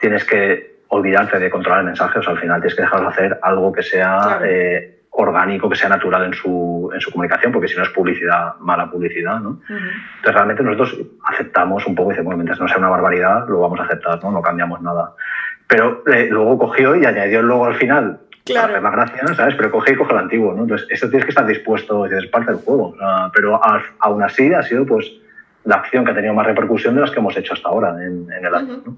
tienes que olvidarte de controlar el mensaje, o sea, al final tienes que dejarlos hacer algo que sea eh, orgánico, que sea natural en su, en su comunicación, porque si no es publicidad, mala publicidad, ¿no? Entonces realmente nosotros aceptamos un poco y decimos, bueno, mientras no sea una barbaridad, lo vamos a aceptar, ¿no? No cambiamos nada. Pero eh, luego cogió y añadió el logo al final. Claro. Hacer más ¿sabes? Pero coge y coge el antiguo, ¿no? Entonces, eso tienes que estar dispuesto, es parte del juego. pero aún así ha sido, pues, la acción que ha tenido más repercusión de las que hemos hecho hasta ahora en, el año, ¿no?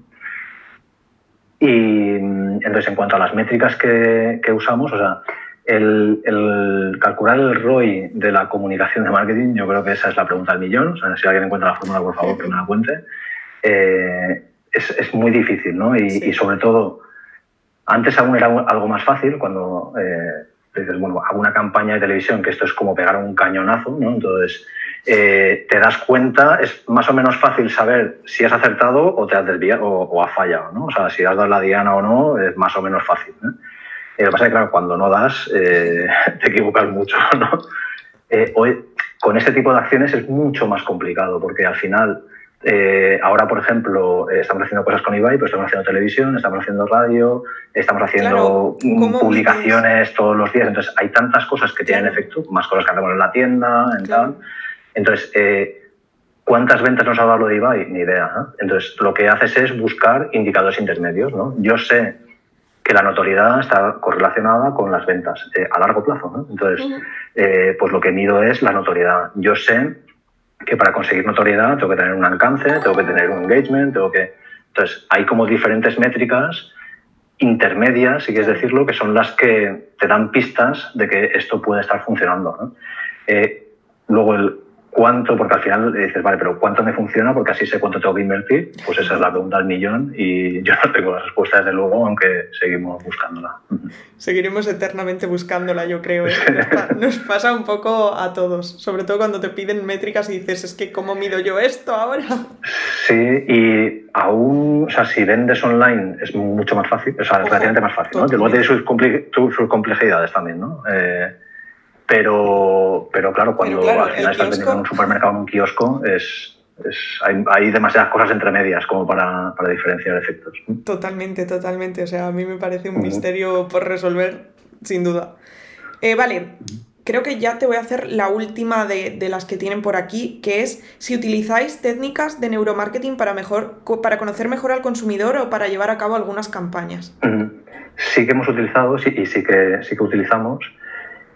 Y entonces, en cuanto a las métricas que, usamos, o sea, el, calcular el ROI de la comunicación de marketing, yo creo que esa es la pregunta del millón. O sea, si alguien encuentra la fórmula, por favor, que me la cuente. Eh, es, muy difícil, ¿no? Y, sobre todo, antes aún era algo más fácil cuando eh, dices, bueno, hago una campaña de televisión que esto es como pegar un cañonazo, ¿no? Entonces, eh, te das cuenta, es más o menos fácil saber si has acertado o te has desviado o, has fallado, ¿no? O sea, si has dado la diana o no, es más o menos fácil. ¿eh? lo que pasa es que, claro, cuando no das, eh, te equivocas mucho, ¿no? hoy, con este tipo de acciones es mucho más complicado porque al final, ahora, por ejemplo, estamos haciendo cosas con eBay, pero estamos haciendo televisión, estamos haciendo radio, estamos haciendo publicaciones todos los días. Entonces, hay tantas cosas que tienen efecto, más cosas que hacemos en la tienda, en tal entonces, eh, ¿cuántas ventas nos ha dado lo de Ibai? Ni idea. Entonces, lo que haces es buscar indicadores intermedios. ¿no? Yo sé que la notoriedad está correlacionada con las ventas eh, a largo plazo. Entonces, eh, pues lo que mido es la notoriedad. Yo sé que para conseguir notoriedad tengo que tener un alcance, tengo que tener un engagement, tengo que... Entonces, hay como diferentes métricas intermedias, si quieres decirlo, que son las que te dan pistas de que esto puede estar funcionando. luego, el, cuánto, porque al final dices, vale, pero ¿cuánto me funciona? Porque así sé cuánto tengo que invertir. Pues esa es la pregunta del millón y yo no tengo la respuesta desde luego, aunque seguimos buscándola. Seguiremos eternamente buscándola, yo creo. ¿eh? Nos, pasa un poco a todos, sobre todo cuando te piden métricas y dices, es que ¿cómo mido yo esto ahora? Sí, y aún, o sea, si vendes online es mucho más fácil, o sea, es relativamente más fácil, ¿no? Luego tiene sus, sus, complejidades también, ¿no? Eh, pero, pero claro, cuando al final estás vendiendo en un supermercado o en un kiosco, es, hay, demasiadas cosas entre medias como para, diferenciar efectos. Totalmente, totalmente. O sea, a mí me parece un misterio por resolver, sin duda. Eh, vale, creo que ya te voy a hacer la última de, las que tienen por aquí, que es si utilizáis técnicas de neuromarketing para, mejor, para conocer mejor al consumidor o para llevar a cabo algunas campañas. Sí que hemos utilizado sí, y sí que, sí que utilizamos.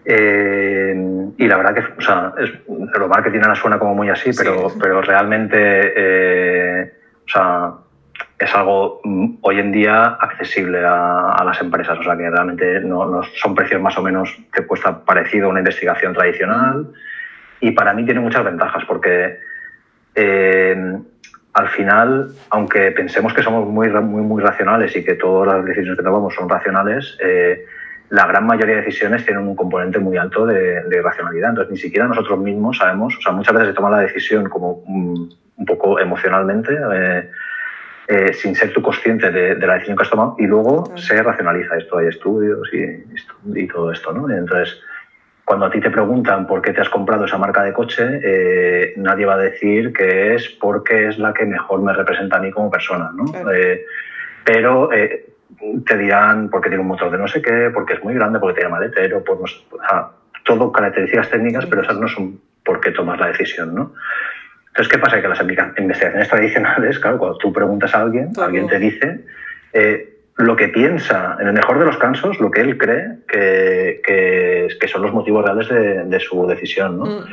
Eh, y la verdad que, o sea, es, marketing ahora suena como muy así, pero, pero realmente, eh, o sea, es algo mm, hoy en día accesible a, las empresas. O sea, que realmente no, son precios más o menos que cuesta parecido a una investigación tradicional. Y para mí tiene muchas ventajas porque eh, al final, aunque pensemos que somos muy, muy, muy racionales y que todas las decisiones que tomamos son racionales, eh, la gran mayoría de decisiones tienen un componente muy alto de, de, racionalidad. Entonces, ni siquiera nosotros mismos sabemos, o sea, muchas veces se toma la decisión como un, un poco emocionalmente, eh, eh, sin ser tú consciente de, de, la decisión que has tomado, y luego se racionaliza esto. Hay estudios y, y todo esto, ¿no? Entonces, cuando a ti te preguntan por qué te has comprado esa marca de coche, eh, nadie va a decir que es porque es la que mejor me representa a mí como persona, ¿no? Pero te dirán porque tiene un motor de no sé qué, porque es muy grande, porque tiene maletero, por no sé, todo características técnicas, pero esas no son por qué tomas la decisión, ¿no? Entonces, ¿qué pasa? Que las investigaciones tradicionales, claro, cuando tú preguntas a alguien, todo. alguien te dice eh, lo que piensa, en el mejor de los casos, lo que él cree que, que, que son los motivos reales de, de su decisión, ¿no? Mm.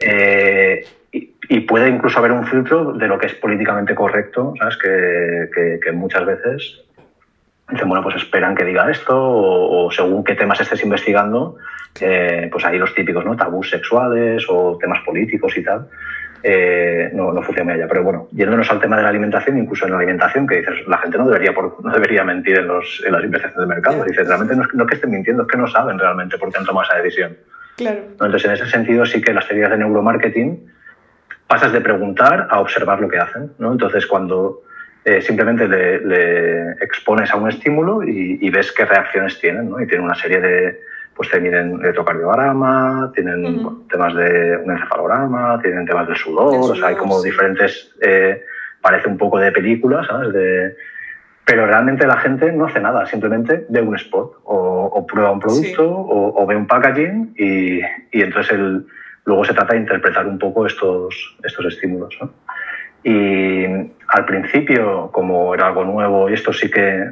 Eh, y, y, puede incluso haber un filtro de lo que es políticamente correcto, ¿sabes? Que, que, que muchas veces dicen, bueno, pues esperan que diga esto o, o según qué temas estés investigando, eh, pues hay los típicos, ¿no? Tabús sexuales o temas políticos y tal eh, no, no funciona allá. Pero bueno, yéndonos al tema de la alimentación, incluso en la alimentación, que dices, la gente no debería, por, no debería mentir en, los, en las investigaciones de mercado. Dice, realmente no es, no que estén mintiendo, es que no saben realmente por qué han tomado esa decisión. Claro. Entonces, en ese sentido, sí que las teorías de neuromarketing pasas de preguntar a observar lo que hacen. ¿no? Entonces, cuando eh, simplemente le, le, expones a un estímulo y, y, ves qué reacciones tienen, ¿no? y tienen una serie de, pues te miden electrocardiograma, tienen uh -huh. temas de un encefalograma, tienen temas del sudor, sudor, o sea, hay como sí. diferentes, eh, parece un poco de película, ¿sabes? De, pero realmente la gente no hace nada, simplemente ve un spot o, o prueba un producto sí. o, o, ve un packaging y, y entonces el, luego se trata de interpretar un poco estos, estos estímulos. ¿no? Y al principio, como era algo nuevo y esto sí que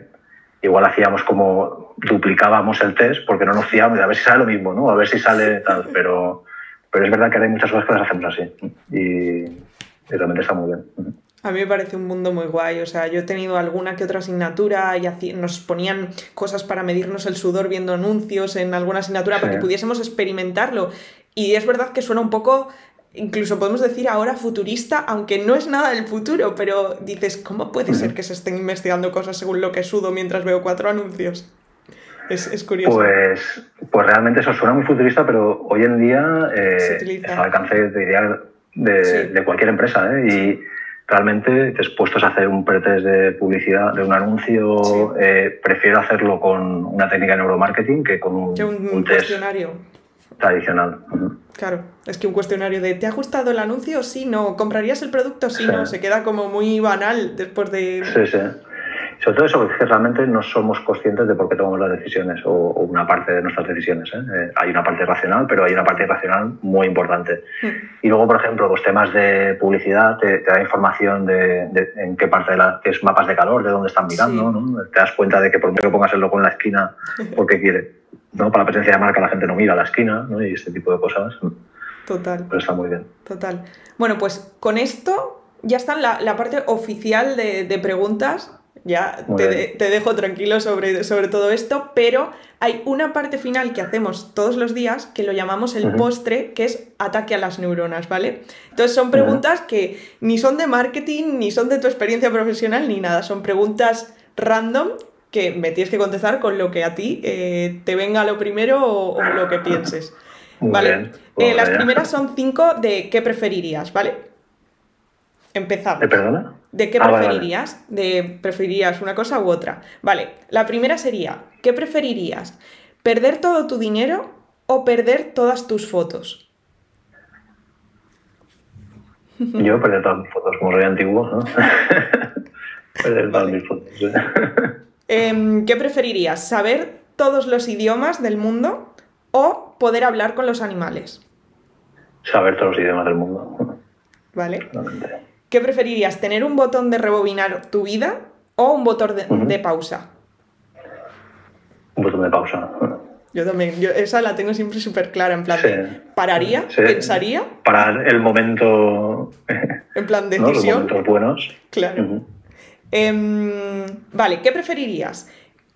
igual hacíamos como duplicábamos el test porque no nos fiábamos a ver si sale lo mismo, ¿no? A ver si sale tal, pero, pero es verdad que hay muchas cosas que las hacemos así y, y realmente está muy bien. A mí me parece un mundo muy guay, o sea, yo he tenido alguna que otra asignatura y nos ponían cosas para medirnos el sudor viendo anuncios en alguna asignatura sí. para que pudiésemos experimentarlo. Y es verdad que suena un poco incluso podemos decir ahora futurista, aunque no es nada del futuro, pero dices, ¿cómo puede ser que se estén investigando cosas según lo que sudo mientras veo cuatro anuncios? Es, es curioso. Pues, pues realmente eso suena muy futurista, pero hoy en día eh, está al alcance de, de, sí. de cualquier empresa. ¿eh? Y realmente dispuestos a hacer un pretest de publicidad de un anuncio, sí. eh, prefiero hacerlo con una técnica de neuromarketing que con un, que un, un test tradicional. Uh -huh. Claro, es que un cuestionario de ¿te ha gustado el anuncio? Sí, no. ¿Comprarías el producto? Sí, sí. no. Se queda como muy banal después de. Sí, sí. Sobre todo eso, porque realmente no somos conscientes de por qué tomamos las decisiones o, o una parte de nuestras decisiones. ¿eh? Eh, hay una parte racional, pero hay una parte irracional muy importante. Mm. Y luego, por ejemplo, los temas de publicidad te, te da información de, de, en qué parte de la, qué es mapas de calor, de dónde están mirando, sí. ¿no? Te das cuenta de que por mucho que pongas el logo en la esquina, porque quiere. ¿No? Para la presencia de marca la gente no mira a la esquina ¿no? y este tipo de cosas. Total. Pero está muy bien. Total. Bueno, pues con esto ya está la, la parte oficial de, de preguntas ya te, de, te, dejo tranquilo sobre, sobre, todo esto, pero hay una parte final que hacemos todos los días que lo llamamos el uh -huh. postre, que es ataque a las neuronas, ¿vale? Entonces son preguntas uh -huh. que ni son de marketing, ni son de tu experiencia profesional, ni nada, son preguntas random que me tienes que contestar con lo que a ti eh, te venga lo primero o, o lo que pienses. Muy vale. Bien, eh, las primeras son cinco de qué preferirías, ¿vale? Empezamos. ¿Eh, perdona? ¿De qué ah, preferirías? Vale, vale. ¿De preferirías una cosa u otra? Vale, la primera sería, ¿qué preferirías? ¿Perder todo tu dinero o perder todas tus fotos? Yo perder todas mis fotos, como soy antiguo, ¿no? perder todas mis fotos. eh, ¿Qué preferirías? ¿Saber todos los idiomas del mundo o poder hablar con los animales? Saber todos los idiomas del mundo. Vale. Realmente. ¿Qué preferirías? ¿Tener un botón de rebobinar tu vida o un botón de, uh -huh. de pausa? Un botón de pausa. Yo también, yo esa la tengo siempre súper clara, en plan, sí. ¿pararía? Sí. ¿Pensaría? Para el momento... En plan, decisión. ¿no? Los momentos buenos. Claro. Uh -huh. Eh, vale, ¿qué preferirías?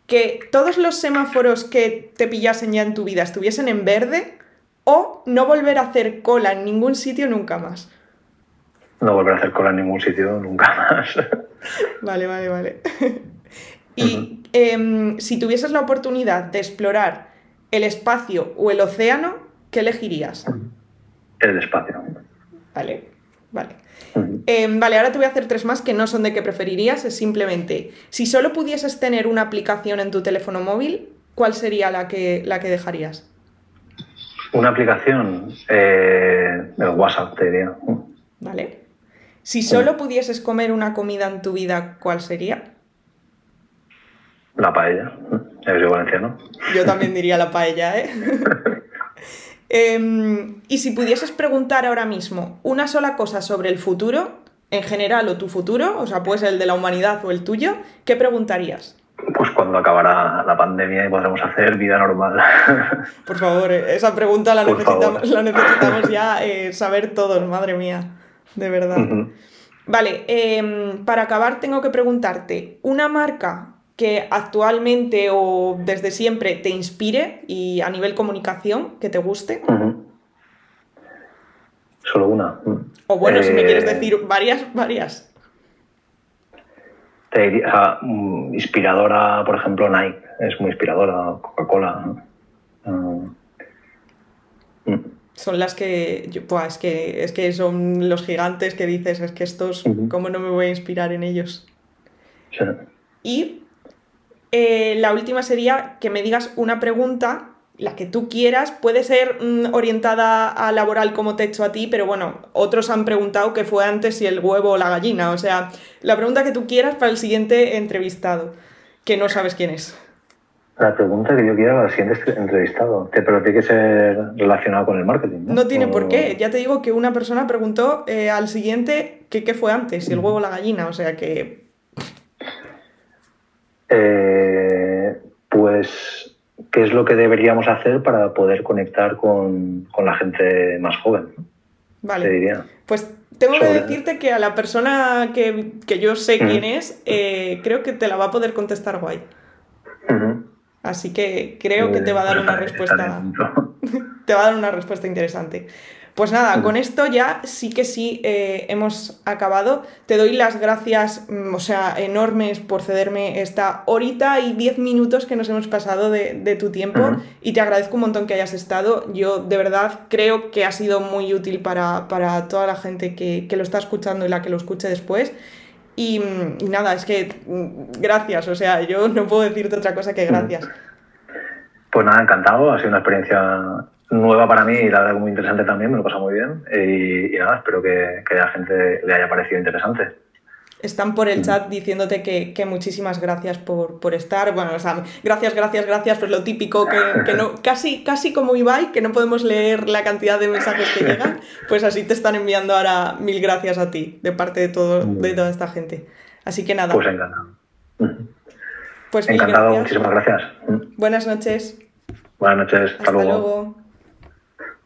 ¿Que todos los semáforos que te pillasen ya en tu vida estuviesen en verde o no volver a hacer cola en ningún sitio nunca más? No volver a hacer cola en ningún sitio nunca más. Vale, vale, vale. y em, si tuvieses la oportunidad de explorar el espacio o el océano, ¿qué elegirías? El espacio. Vale, vale. Em, vale, ahora te voy a hacer tres más que no son de qué preferirías, es simplemente, si solo pudieses tener una aplicación en tu teléfono móvil, ¿cuál sería la que, la que dejarías? Una aplicación, eh, el WhatsApp, te diría. Vale. Si solo pudieses comer una comida en tu vida, ¿cuál sería? La paella. Valenciano. Yo también diría la paella, ¿eh? Em, y si pudieses preguntar ahora mismo una sola cosa sobre el futuro, en general o tu futuro, o sea, pues el de la humanidad o el tuyo, ¿qué preguntarías? Pues cuando acabará la pandemia y podremos hacer vida normal. Por favor, eh, esa pregunta la, necesitamos, la necesitamos, ya eh, saber todos, madre mía, de verdad. Vale, em, para acabar tengo que preguntarte, ¿una marca que actualmente o desde siempre te inspire y a nivel comunicación que te guste? Solo una. O bueno, si me quieres eh, decir varias, varias. Te diría, mm, inspiradora, por ejemplo, Nike, es muy inspiradora, Coca-Cola. Mm. Son las que, yo, es que, es que son los gigantes que dices, es que estos, ¿cómo no me voy a inspirar en ellos? Sí. Y eh, la última sería que me digas una pregunta, la que tú quieras, puede ser mm, orientada a laboral como te he hecho a ti, pero bueno, otros han preguntado qué fue antes si el huevo o la gallina, o sea, la pregunta que tú quieras para el siguiente entrevistado, que no sabes quién es. La pregunta que yo quiera para el siguiente entrevistado, pero tiene que ser relacionado con el marketing. No, tiene por qué. Ya te digo que una persona preguntó eh, al siguiente que qué fue antes, si el huevo o la gallina. O sea que eh, pues qué es lo que deberíamos hacer para poder conectar con, la gente más joven. Vale. diría. Pues tengo que decirte que a la persona que, yo sé quién es, eh, creo que te la va a poder contestar guay. Así que creo que te va a dar una respuesta. te va a dar una respuesta interesante. Pues nada, con esto ya sí que sí eh, hemos acabado. Te doy las gracias, mm, o sea, enormes por cederme esta horita y diez minutos que nos hemos pasado de, tu tiempo y te agradezco un montón que hayas estado. Yo de verdad creo que ha sido muy útil para, toda la gente que, lo está escuchando y la que lo escuche después. Y, mm, y, nada, es que mm, gracias, o sea, yo no puedo decirte otra cosa que gracias. Pues nada, encantado, ha sido una experiencia nueva para mí y la verdad muy interesante también, me lo pasa muy bien. Y, nada, espero que, a la gente le haya parecido interesante. Están por el chat diciéndote que, muchísimas gracias por, estar. Bueno, o sea, gracias, gracias, gracias, pues lo típico, que, no, casi, casi como Ibai, que no podemos leer la cantidad de mensajes que llegan, pues así te están enviando ahora mil gracias a ti, de parte de, todo, de toda esta gente. Así que nada. Pues encantado. Pues encantado, muchísimas gracias. Buenas noches. Buenas noches, hasta, luego.